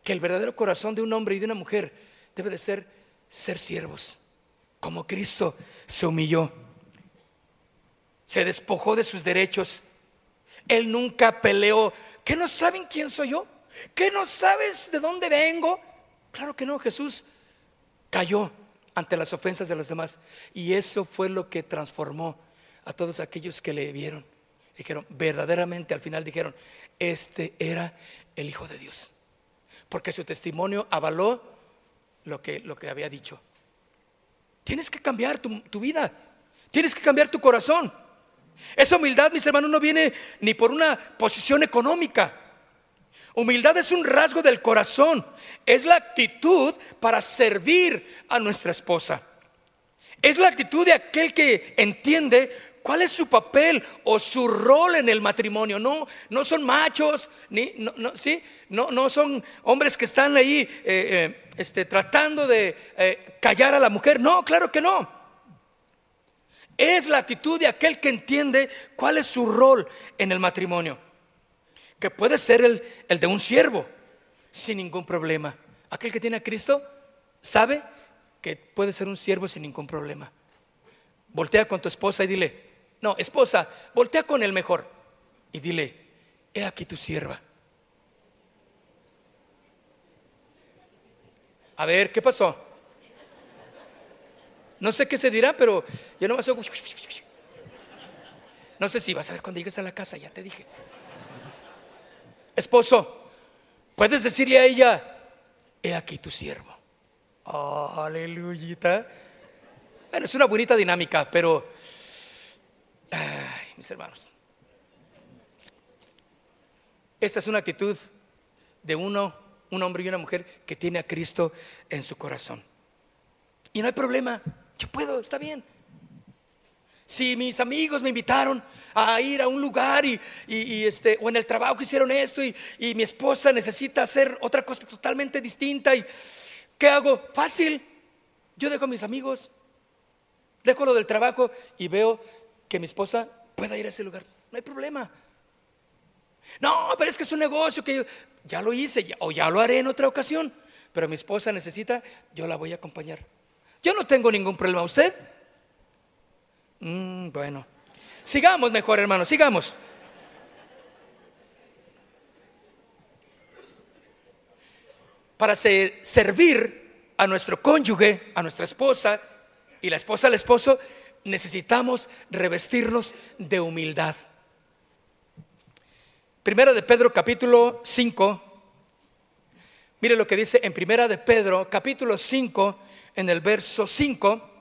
[SPEAKER 1] que el verdadero corazón de un hombre y de una mujer debe de ser ser siervos, como Cristo se humilló se despojó de sus derechos. Él nunca peleó. ¿Qué no saben quién soy yo? ¿Qué no sabes de dónde vengo? Claro que no, Jesús cayó ante las ofensas de los demás. Y eso fue lo que transformó a todos aquellos que le vieron. Dijeron, verdaderamente al final dijeron, este era el Hijo de Dios. Porque su testimonio avaló lo que, lo que había dicho. Tienes que cambiar tu, tu vida. Tienes que cambiar tu corazón. Esa humildad, mis hermanos, no viene ni por una posición económica. Humildad es un rasgo del corazón. Es la actitud para servir a nuestra esposa. Es la actitud de aquel que entiende cuál es su papel o su rol en el matrimonio. No, no son machos, ni, no, no, ¿sí? no, no son hombres que están ahí eh, eh, este, tratando de eh, callar a la mujer. No, claro que no. Es la actitud de aquel que entiende cuál es su rol en el matrimonio. Que puede ser el, el de un siervo sin ningún problema. Aquel que tiene a Cristo sabe que puede ser un siervo sin ningún problema. Voltea con tu esposa y dile, no, esposa, voltea con el mejor y dile, he aquí tu sierva. A ver, ¿qué pasó? No sé qué se dirá, pero yo no me No sé si vas a ver cuando llegues a la casa, ya te dije. Esposo, puedes decirle a ella, he aquí tu siervo. Oh, aleluya. Bueno, es una bonita dinámica, pero, ay, mis hermanos, esta es una actitud de uno, un hombre y una mujer que tiene a Cristo en su corazón. Y no hay problema, yo puedo, está bien. Si mis amigos me invitaron a ir a un lugar y, este, o en el trabajo hicieron esto y, y mi esposa necesita hacer otra cosa totalmente distinta y ¿Qué hago? Fácil. Yo dejo a mis amigos, dejo lo del trabajo y veo que mi esposa pueda ir a ese lugar. No hay problema. No, pero es que es un negocio que yo ya lo hice o ya lo haré en otra ocasión. Pero mi esposa necesita, yo la voy a acompañar. Yo no tengo ningún problema. ¿Usted? Mm, bueno, sigamos mejor, hermano, sigamos. para servir a nuestro cónyuge, a nuestra esposa y la esposa al esposo, necesitamos revestirnos de humildad. Primera de Pedro capítulo 5. Mire lo que dice en Primera de Pedro capítulo 5 en el verso 5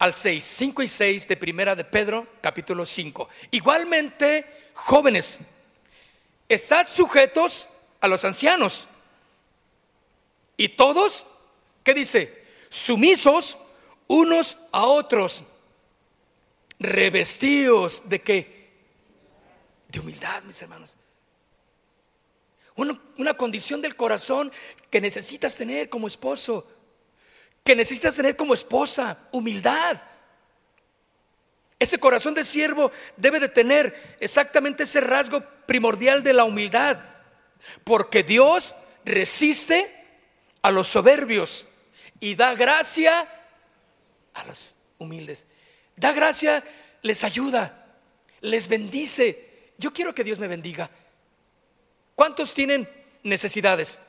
[SPEAKER 1] al 6, 5 y 6 de Primera de Pedro capítulo 5. Igualmente, jóvenes, estad sujetos a los ancianos. Y todos, ¿qué dice? Sumisos unos a otros, revestidos de qué? De humildad, mis hermanos. Una, una, condición del corazón que necesitas tener como esposo, que necesitas tener como esposa, humildad. Ese corazón de siervo debe de tener exactamente ese rasgo primordial de la humildad. Porque Dios resiste a los soberbios y da gracia a los humildes. Da gracia, les ayuda, les bendice. Yo quiero que Dios me bendiga. ¿Cuántos tienen necesidades?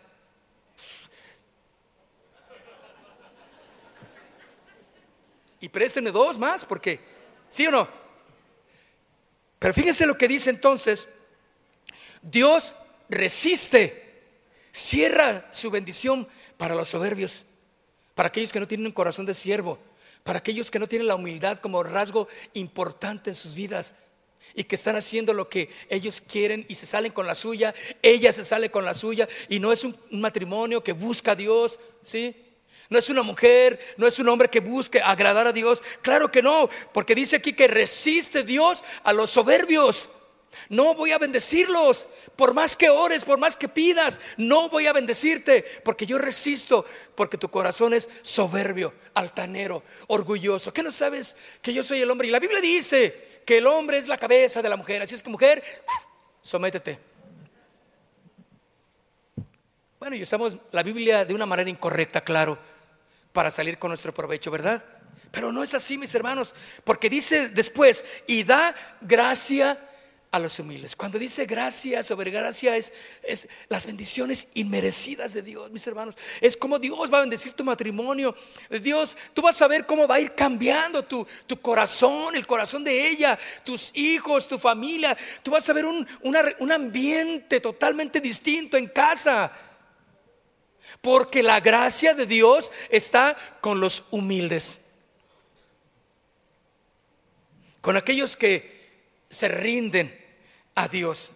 [SPEAKER 1] Y préstenme dos más, porque, ¿sí o no? Pero fíjense lo que dice entonces. Dios resiste, cierra su bendición para los soberbios, para aquellos que no tienen un corazón de siervo, para aquellos que no tienen la humildad como rasgo importante en sus vidas y que están haciendo lo que ellos quieren y se salen con la suya, ella se sale con la suya y no es un, matrimonio que busca a Dios, ¿sí? No es una mujer, no es un hombre que busque agradar a Dios. Claro que no, porque dice aquí que resiste Dios a los soberbios. No voy a bendecirlos. Por más que ores, por más que pidas, no voy a bendecirte. Porque yo resisto. Porque tu corazón es soberbio, altanero, orgulloso. ¿Qué no sabes que yo soy el hombre? Y la Biblia dice que el hombre es la cabeza de la mujer. Así es que mujer, sométete. Bueno, y usamos la Biblia de una manera incorrecta, claro, para salir con nuestro provecho, ¿verdad? Pero no es así, mis hermanos, porque dice después, y da gracia a los humildes. Cuando dice gracia sobre gracia es, es, las bendiciones inmerecidas de Dios, mis hermanos. Es como Dios va a bendecir tu matrimonio. Dios, tú vas a ver cómo va a ir cambiando tu, tu corazón, el corazón de ella, tus hijos, tu familia. Tú vas a ver un, un ambiente totalmente distinto en casa. Porque la gracia de Dios está con los humildes. con aquellos que se rinden a Dios.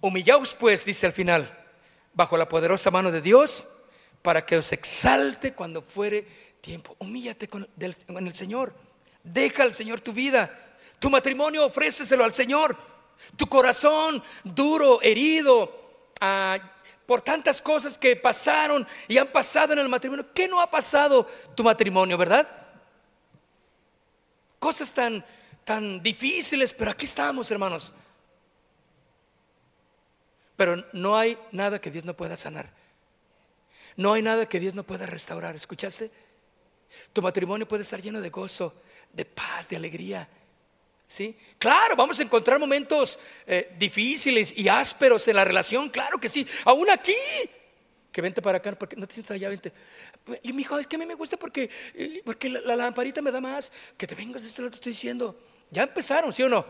[SPEAKER 1] Humillaos pues, dice al final, bajo la poderosa mano de Dios, para que os exalte cuando fuere tiempo. Humíllate con el Señor. Deja al Señor tu vida. Tu matrimonio ofréceselo al Señor. Tu corazón duro, herido, ah, por tantas cosas que pasaron y han pasado en el matrimonio. ¿Qué no ha pasado tu matrimonio, verdad? Cosas tan, tan difíciles, pero aquí estamos, hermanos. Pero no hay nada que Dios no pueda sanar. No hay nada que Dios no pueda restaurar. ¿Escuchaste? Tu matrimonio puede estar lleno de gozo, de paz, de alegría. ¿Sí? Claro, vamos a encontrar momentos eh, difíciles y ásperos en la relación, claro que sí. Aún aquí, que vente para acá, porque no te sientas allá, vente. Y mi hijo, es que a mí me gusta porque, eh, porque la, lamparita me da más. Que te vengas de este lado, te estoy diciendo. Ya empezaron, ¿sí o no?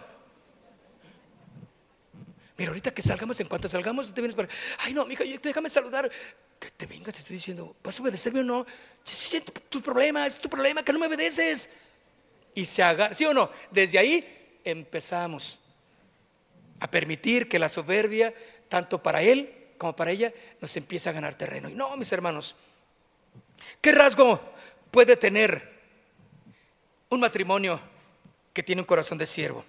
[SPEAKER 1] Mira, ahorita que salgamos, en cuanto salgamos, te vienes para. Ay, no, mija, déjame saludar. Que te vengas, te estoy diciendo, ¿vas a obedecerme o no? Tu, tu problema, es tu problema, que no me obedeces y se agarra, ¿sí o no? Desde ahí empezamos a permitir que la soberbia, tanto para él como para ella, nos empiece a ganar terreno. Y no, mis hermanos, ¿qué rasgo puede tener un matrimonio que tiene un corazón de siervo?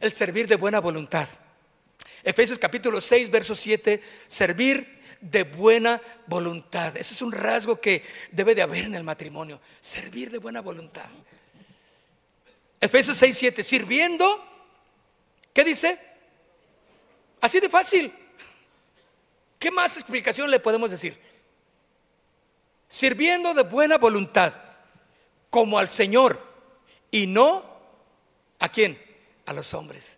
[SPEAKER 1] El servir de buena voluntad. Efesios capítulo 6, verso 7, servir de buena voluntad. Ese es un rasgo que debe de haber en el matrimonio, servir de buena voluntad. Efesios 6, 7, sirviendo, ¿qué dice? Así de fácil. ¿Qué más explicación le podemos decir? Sirviendo de buena voluntad, como al Señor, y no a quién? A los hombres.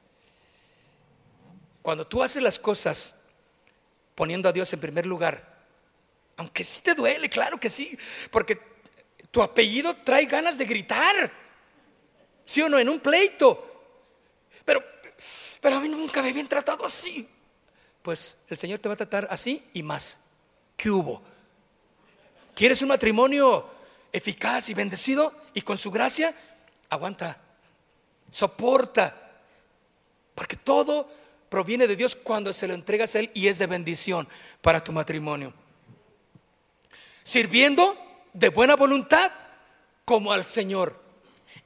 [SPEAKER 1] Cuando tú haces las cosas poniendo a Dios en primer lugar, aunque sí te duele, claro que sí, porque tu apellido trae ganas de gritar. ¿Sí o no? En un pleito. Pero, pero a mí nunca me habían tratado así. Pues el Señor te va a tratar así y más. ¿Qué hubo? ¿Quieres un matrimonio eficaz y bendecido y con su gracia? Aguanta, soporta, porque todo proviene de Dios cuando se lo entregas a Él y es de bendición para tu matrimonio. Sirviendo de buena voluntad como al Señor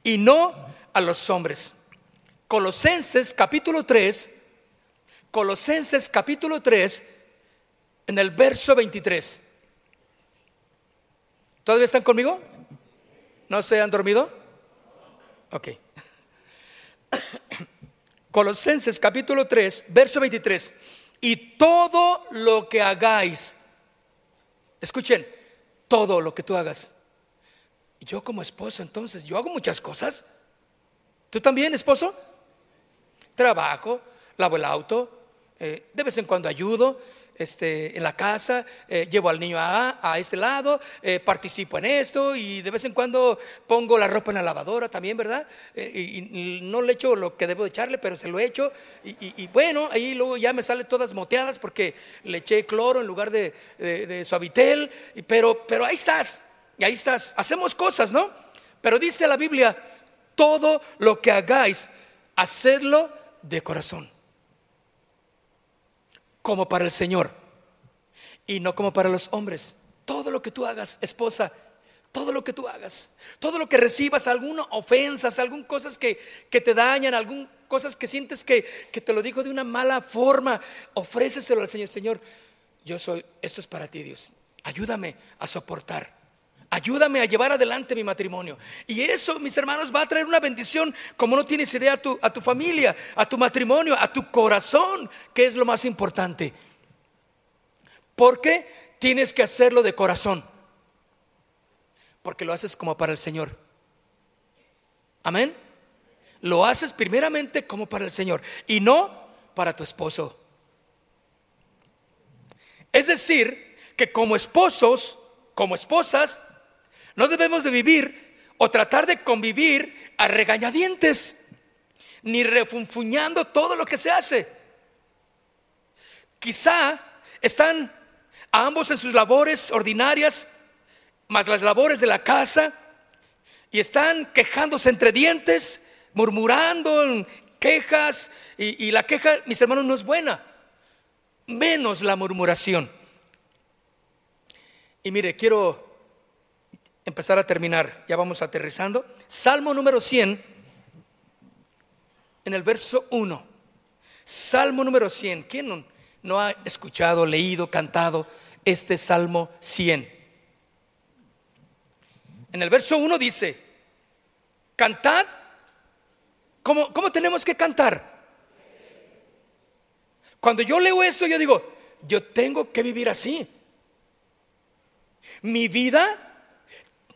[SPEAKER 1] y no a los hombres. Colosenses capítulo 3, Colosenses capítulo 3, en el verso 23. ¿Todavía están conmigo? ¿No se han dormido? Ok. Colosenses capítulo 3, verso 23. Y todo lo que hagáis, escuchen, todo lo que tú hagas. Yo como esposo, entonces, yo hago muchas cosas. ¿Tú también, esposo? Trabajo, lavo el auto, eh, de vez en cuando ayudo este, en la casa, eh, llevo al niño a, a este lado, eh, participo en esto y de vez en cuando pongo la ropa en la lavadora también, ¿verdad? Y, no le echo lo que debo de echarle, pero se lo echo. Y, y, bueno, ahí luego ya me salen todas moteadas porque le eché cloro en lugar de, de, de suavitel, pero, pero ahí estás, y ahí estás. Hacemos cosas, ¿no? Pero dice la Biblia, todo lo que hagáis, hacedlo de corazón, como para el Señor y no como para los hombres. Todo lo que tú hagas, esposa, todo lo que tú hagas, todo lo que recibas, algunas ofensas, algunas cosas que, que te dañan, algunas cosas que sientes que, que te lo digo de una mala forma, ofréceselo al Señor. Señor, yo soy, esto es para ti, Dios. Ayúdame a soportar Ayúdame a llevar adelante mi matrimonio. Y eso, mis hermanos, va a traer una bendición como no tienes idea a tu, a tu familia, a tu matrimonio, a tu corazón, que es lo más importante. Porque tienes que hacerlo de corazón. Porque lo haces como para el Señor. Amén. Lo haces primeramente como para el Señor y no para tu esposo. Es decir, que como esposos, como esposas, no debemos de vivir o tratar de convivir a regañadientes, ni refunfuñando todo lo que se hace. Quizá están ambos en sus labores ordinarias, más las labores de la casa, y están quejándose entre dientes, murmurando quejas, y, y la queja, mis hermanos, no es buena, menos la murmuración. Y mire, quiero empezar a terminar, ya vamos aterrizando. Salmo número 100, en el verso 1. Salmo número 100. ¿Quién no, ha escuchado, leído, cantado este Salmo 100? En el verso 1 dice, cantad. ¿Cómo, ¿Cómo tenemos que cantar? Cuando yo leo esto, yo digo, yo tengo que vivir así. Mi vida,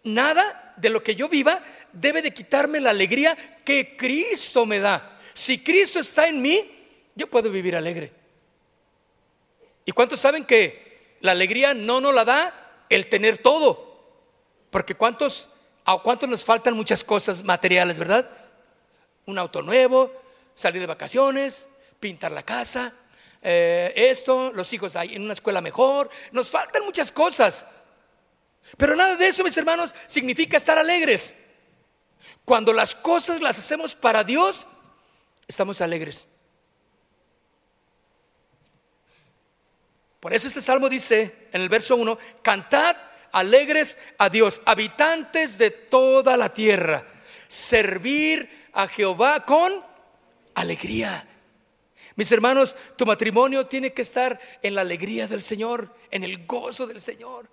[SPEAKER 1] nada de lo que yo viva debe de quitarme la alegría que Cristo me da. Si Cristo está en mí, yo puedo vivir alegre. ¿Y cuántos saben que la alegría no nos la da el tener todo? Porque cuántos, a cuántos nos faltan muchas cosas materiales, ¿verdad? Un auto nuevo, salir de vacaciones, pintar la casa, eh, esto, los hijos hay en una escuela mejor, nos faltan muchas cosas. Pero nada de eso, mis hermanos, significa estar alegres. Cuando las cosas las hacemos para Dios, estamos alegres. Por eso este salmo dice en el verso 1, cantad alegres a Dios, habitantes de toda la tierra, servir a Jehová con alegría. Mis hermanos, tu matrimonio tiene que estar en la alegría del Señor, en el gozo del Señor.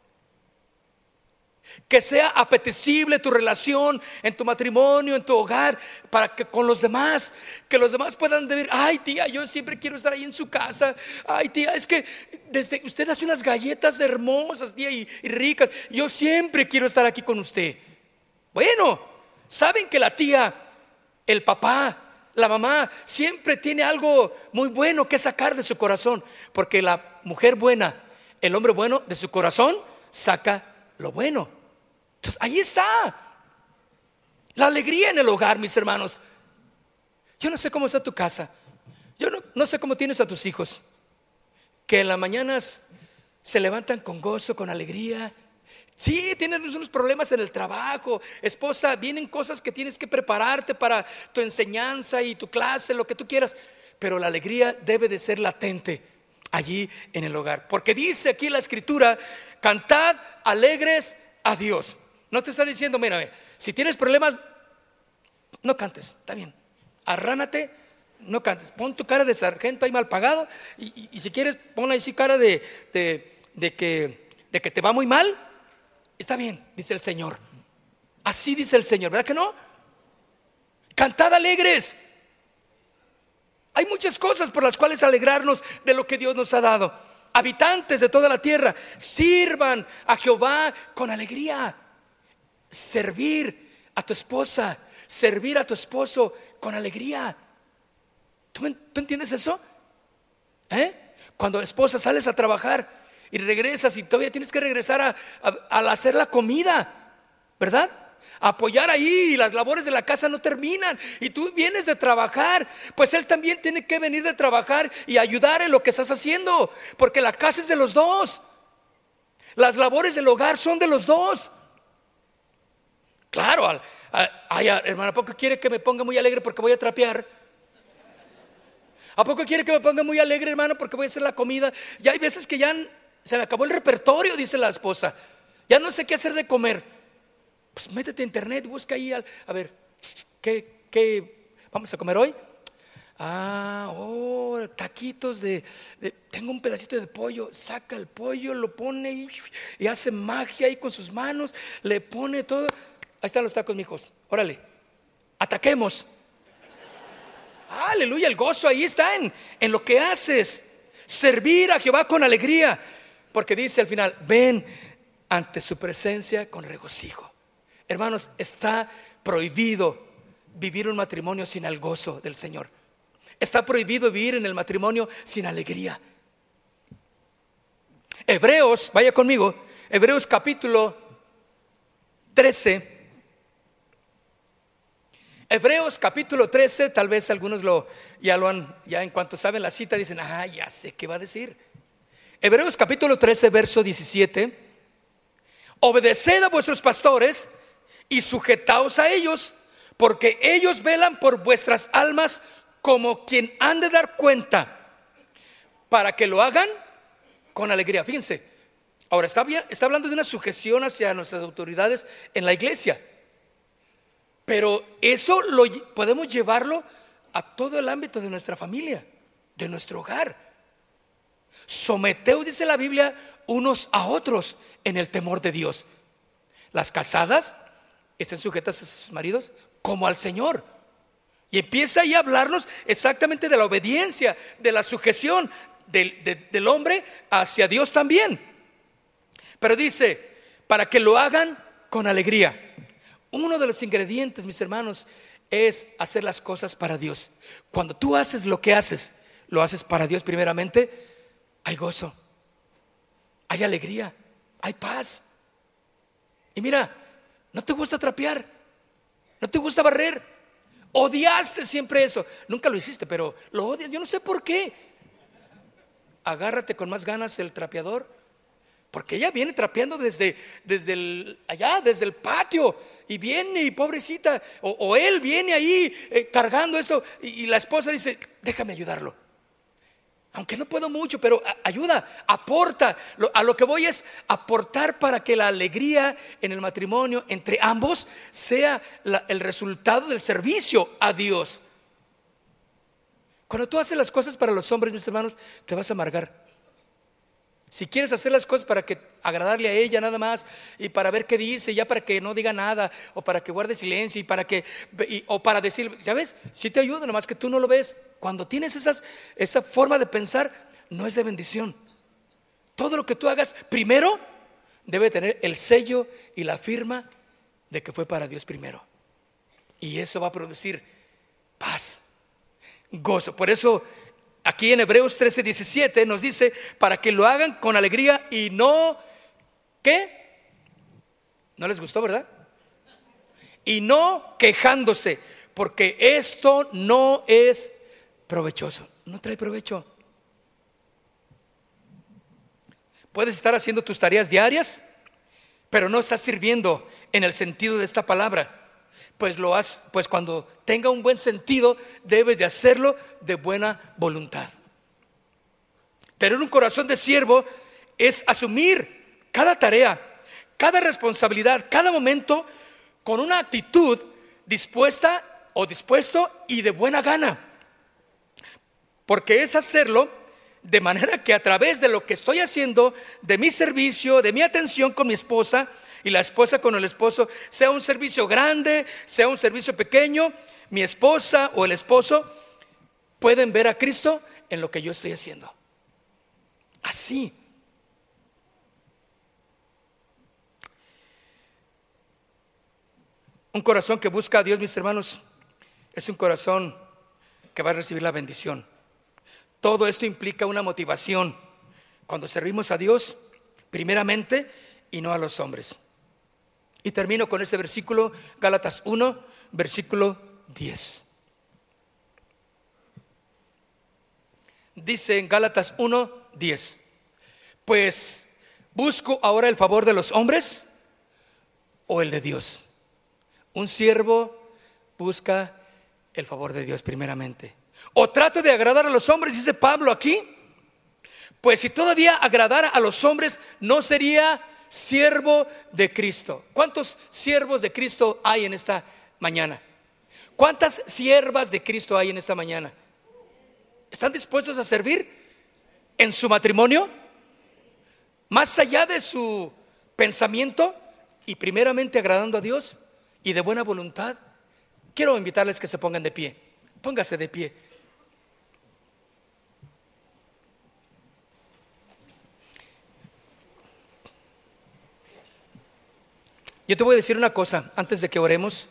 [SPEAKER 1] Que sea apetecible tu relación en tu matrimonio, en tu hogar, para que con los demás, que los demás puedan decir, ay tía, yo siempre quiero estar ahí en su casa. Ay tía, es que desde usted hace unas galletas hermosas, tía, y, y ricas. Yo siempre quiero estar aquí con usted. Bueno, saben que la tía, el papá, la mamá siempre tiene algo muy bueno que sacar de su corazón, porque la mujer buena, el hombre bueno de su corazón saca lo bueno. Entonces, ahí está. La alegría en el hogar, mis hermanos. Yo no sé cómo está tu casa. Yo no, sé cómo tienes a tus hijos. Que en las mañanas se levantan con gozo, con alegría. Sí, tienes unos problemas en el trabajo. Esposa, vienen cosas que tienes que prepararte para tu enseñanza y tu clase, lo que tú quieras. Pero la alegría debe de ser latente allí en el hogar. Porque dice aquí la escritura, cantad alegres a Dios. No te está diciendo, mira, si tienes problemas, no cantes, está bien. Arránate, no cantes. Pon tu cara de sargento ahí mal pagado y, si quieres, pon ahí sí cara de, de, que, de que te va muy mal. Está bien, dice el Señor. Así dice el Señor, ¿verdad que no? Cantad alegres. Hay muchas cosas por las cuales alegrarnos de lo que Dios nos ha dado. Habitantes de toda la tierra, sirvan a Jehová con alegría servir a tu esposa, servir a tu esposo con alegría. ¿Tú, entiendes eso? ¿Eh? Cuando esposa sales a trabajar y regresas y todavía tienes que regresar a, hacer la comida, ¿verdad? Apoyar ahí y las labores de la casa no terminan y tú vienes de trabajar, pues él también tiene que venir de trabajar y ayudar en lo que estás haciendo, porque la casa es de los dos. Las labores del hogar son de los dos. Claro, ay, hermano, ¿a poco quiere que me ponga muy alegre porque voy a trapear? ¿A poco quiere que me ponga muy alegre, hermano, porque voy a hacer la comida? Ya hay veces que ya se me acabó el repertorio, dice la esposa. Ya no sé qué hacer de comer. Pues métete a internet, busca ahí, a, ver, ¿qué, ¿qué, vamos a comer hoy? Ah, oh, taquitos de, Tengo un pedacito de pollo. Saca el pollo, lo pone y, y hace magia ahí con sus manos. Le pone todo. Ahí están los tacos, mijos. Órale, ataquemos. Aleluya, el gozo ahí está en, en lo que haces. Servir a Jehová con alegría. Porque dice al final, ven ante su presencia con regocijo. Hermanos, está prohibido vivir un matrimonio sin el gozo del Señor. Está prohibido vivir en el matrimonio sin alegría. Hebreos, vaya conmigo, Hebreos capítulo 13 Hebreos capítulo 13, tal vez algunos lo, ya lo han, ya en cuanto saben la cita dicen, ah, ya sé qué va a decir. Hebreos capítulo 13, verso 17, obedeced a vuestros pastores y sujetaos a ellos, porque ellos velan por vuestras almas como quien han de dar cuenta, para que lo hagan con alegría. Fíjense, ahora está, está hablando de una sujeción hacia nuestras autoridades en la iglesia, pero eso lo podemos llevarlo a todo el ámbito de nuestra familia, de nuestro hogar. Someteos, dice la Biblia, unos a otros en el temor de Dios. Las casadas estén sujetas a sus maridos como al Señor. Y empieza ahí a hablarnos exactamente de la obediencia, de la sujeción del, del hombre hacia Dios también. Pero dice, para que lo hagan con alegría. Uno de los ingredientes, mis hermanos, es hacer las cosas para Dios. Cuando tú haces lo que haces, lo haces para Dios primeramente, hay gozo, hay alegría, hay paz. Y mira, no te gusta trapear, no te gusta barrer, odiaste siempre eso. Nunca lo hiciste, pero lo odias. Yo no sé por qué. Agárrate con más ganas el trapeador, porque ella viene trapeando desde, desde allá, desde el patio, y viene, y pobrecita, o, él viene ahí eh, cargando eso, y la esposa dice, déjame ayudarlo aunque no puedo mucho, pero ayuda, aporta. A lo que voy es aportar para que la alegría en el matrimonio entre ambos sea el resultado del servicio a Dios. Cuando tú haces las cosas para los hombres, mis hermanos, te vas a amargar. Si quieres hacer las cosas para que agradarle a ella nada más y para ver qué dice, ya para que no diga nada o para que guarde silencio y para que o para decir, ya ves, si te ayuda, nomás que tú no lo ves. Cuando tienes esas, esa forma de pensar, no es de bendición. Todo lo que tú hagas primero debe tener el sello y la firma de que fue para Dios primero. Y eso va a producir paz, gozo. Por eso Aquí en Hebreos 13, 17 nos dice, para que lo hagan con alegría y no, ¿qué? ¿No les gustó, verdad? Y no quejándose, porque esto no es provechoso, no trae provecho. Puedes estar haciendo tus tareas diarias, pero no estás sirviendo en el sentido de esta palabra pues lo has, pues cuando tenga un buen sentido, debes de hacerlo de buena voluntad. Tener un corazón de siervo es asumir cada tarea, cada responsabilidad, cada momento con una actitud dispuesta o dispuesto y de buena gana. Porque es hacerlo de manera que a través de lo que estoy haciendo, de mi servicio, de mi atención con mi esposa, y la esposa con el esposo, sea un servicio grande, sea un servicio pequeño, mi esposa o el esposo pueden ver a Cristo en lo que yo estoy haciendo. Así. Un corazón que busca a Dios, mis hermanos, es un corazón que va a recibir la bendición. Todo esto implica una motivación cuando servimos a Dios, primeramente, y no a los hombres. Y termino con este versículo, Gálatas 1, versículo 10. Dice en Gálatas 1, 10, pues busco ahora el favor de los hombres o el de Dios. Un siervo busca el favor de Dios primeramente. O trato de agradar a los hombres, dice Pablo aquí. Pues si todavía agradara a los hombres, no sería siervo de Cristo. ¿Cuántos siervos de Cristo hay en esta mañana? ¿Cuántas siervas de Cristo hay en esta mañana? ¿Están dispuestos a servir en su matrimonio? Más allá de su pensamiento y primeramente agradando a Dios y de buena voluntad. Quiero invitarles que se pongan de pie. Póngase de pie. Yo te voy a decir una cosa antes de que oremos.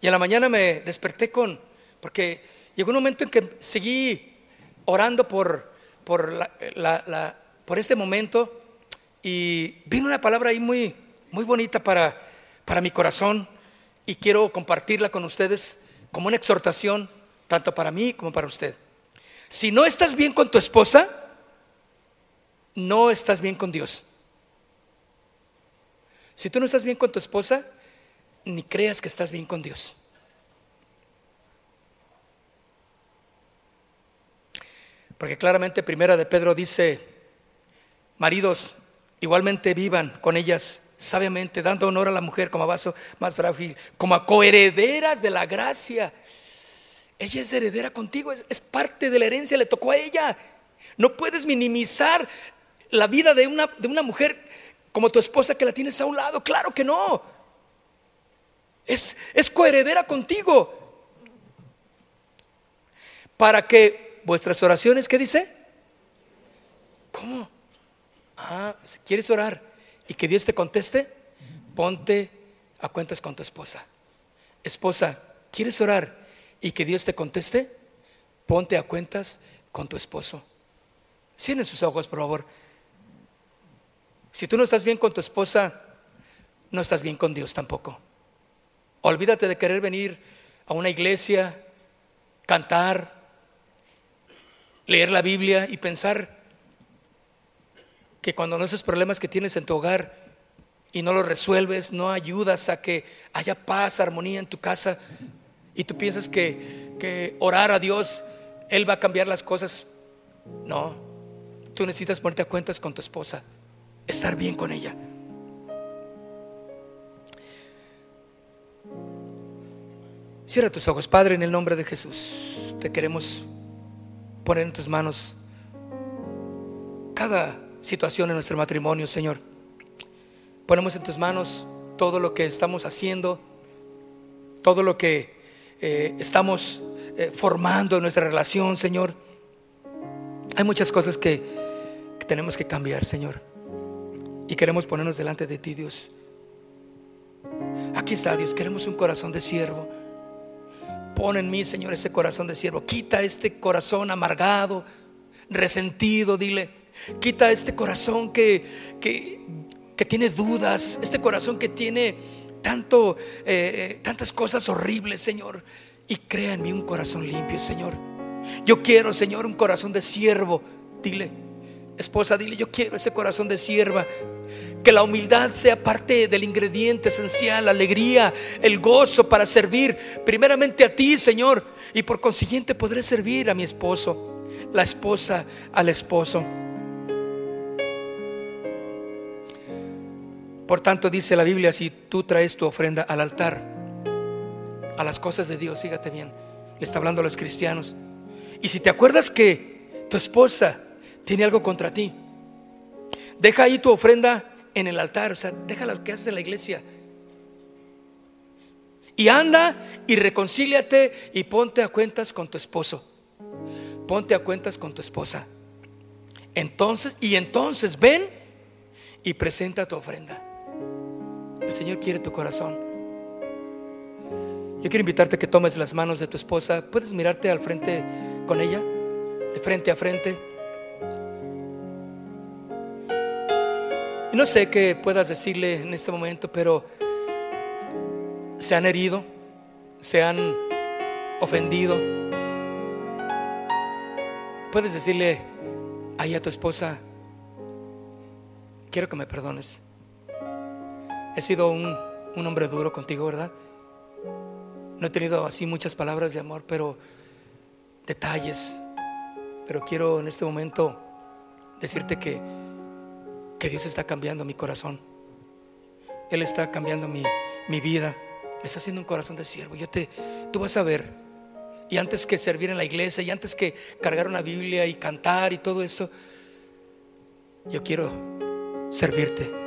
[SPEAKER 1] Y en la mañana me desperté con, porque llegó un momento en que seguí orando por, por, la, por este momento y vino una palabra ahí muy, muy bonita para, para mi corazón y quiero compartirla con ustedes como una exhortación, tanto para mí como para usted. Si no estás bien con tu esposa, no estás bien con Dios. Si tú no estás bien con tu esposa, ni creas que estás bien con Dios. Porque claramente primera de Pedro dice, maridos, igualmente vivan con ellas sabiamente, dando honor a la mujer como vaso más frágil, como coherederas de la gracia. Ella es heredera contigo, es, es parte de la herencia, le tocó a ella. No puedes minimizar la vida de una, de una mujer como tu esposa que la tienes a un lado. Claro que no. Es, es coheredera contigo. Para que vuestras oraciones, ¿qué dice? ¿Cómo? Ah, si quieres orar y que Dios te conteste, ponte a cuentas con tu esposa. Esposa, ¿quieres orar y que Dios te conteste? Ponte a cuentas con tu esposo. Cierren sus ojos, por favor. Si tú no estás bien con tu esposa, no estás bien con Dios tampoco. Olvídate de querer venir a una iglesia, cantar, leer la Biblia y pensar que cuando no esos problemas que tienes en tu hogar y no los resuelves, no ayudas a que haya paz, armonía en tu casa y tú piensas que, que orar a Dios, Él va a cambiar las cosas. No, tú necesitas ponerte a cuentas con tu esposa estar bien con ella. Cierra tus ojos, Padre, en el nombre de Jesús. Te queremos poner en tus manos cada situación en nuestro matrimonio, Señor. Ponemos en tus manos todo lo que estamos haciendo, todo lo que eh, estamos eh, formando en nuestra relación, Señor. Hay muchas cosas que tenemos que cambiar, Señor. Y queremos ponernos delante de ti, Dios. Aquí está, Dios. Queremos un corazón de siervo. Pon en mí, Señor, ese corazón de siervo. Quita este corazón amargado, resentido, dile. Quita este corazón que, que, tiene dudas, este corazón que tiene tanto, eh, eh, tantas cosas horribles, Señor. Y crea en mí un corazón limpio, Señor. Yo quiero, Señor, un corazón de siervo. Dile, esposa, dile, yo quiero ese corazón de sierva que la humildad sea parte del ingrediente esencial, la alegría, el gozo para servir primeramente a ti, Señor, y por consiguiente podré servir a mi esposo, la esposa al esposo. Por tanto, dice la Biblia, si tú traes tu ofrenda al altar, a las cosas de Dios, fíjate bien, le está hablando a los cristianos. Y si te acuerdas que tu esposa tiene algo contra ti, deja ahí tu ofrenda en el altar, o sea, deja lo que haces en la iglesia. Y anda y reconcíliate y ponte a cuentas con tu esposo. Ponte a cuentas con tu esposa. Entonces, y entonces ven y presenta tu ofrenda. El Señor quiere tu corazón. Yo quiero invitarte a que tomes las manos de tu esposa. ¿Puedes mirarte al frente con ella? De frente a frente. Y no sé qué puedas decirle en este momento, pero se han herido, se han ofendido. Puedes decirle ahí a tu esposa, quiero que me perdones. He sido un, un hombre duro contigo, ¿verdad? No he tenido así muchas palabras de amor, pero detalles. Pero quiero en este momento decirte que que Dios está cambiando mi corazón. Él está cambiando mi, mi vida. Me está haciendo un corazón de siervo. Yo te, tú vas a ver. Y antes que servir en la iglesia, y antes que cargar una Biblia y cantar y todo eso, yo quiero servirte.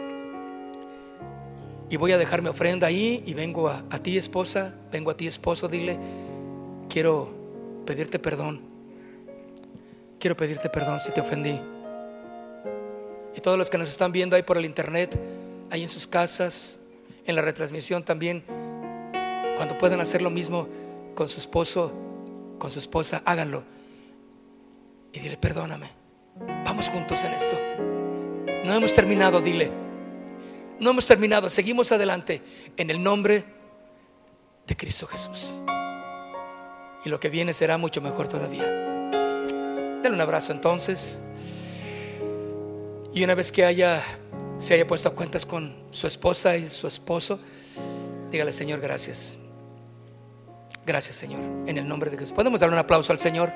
[SPEAKER 1] Y voy a dejar mi ofrenda ahí y vengo a, a ti, esposa, vengo a ti, esposo, dile, quiero pedirte perdón. Quiero pedirte perdón si te ofendí y todos los que nos están viendo ahí por el internet, ahí en sus casas, en la retransmisión también, cuando puedan hacer lo mismo con su esposo, con su esposa, háganlo. Y dile, perdóname, vamos juntos en esto. No hemos terminado, dile. No hemos terminado, seguimos adelante en el nombre de Cristo Jesús. Y lo que viene será mucho mejor todavía. Dale un abrazo entonces. Y una vez que haya se haya puesto a cuentas con su esposa y su esposo, dígale, Señor, gracias. Gracias, Señor. En el nombre de Jesús. Podemos darle un aplauso al Señor.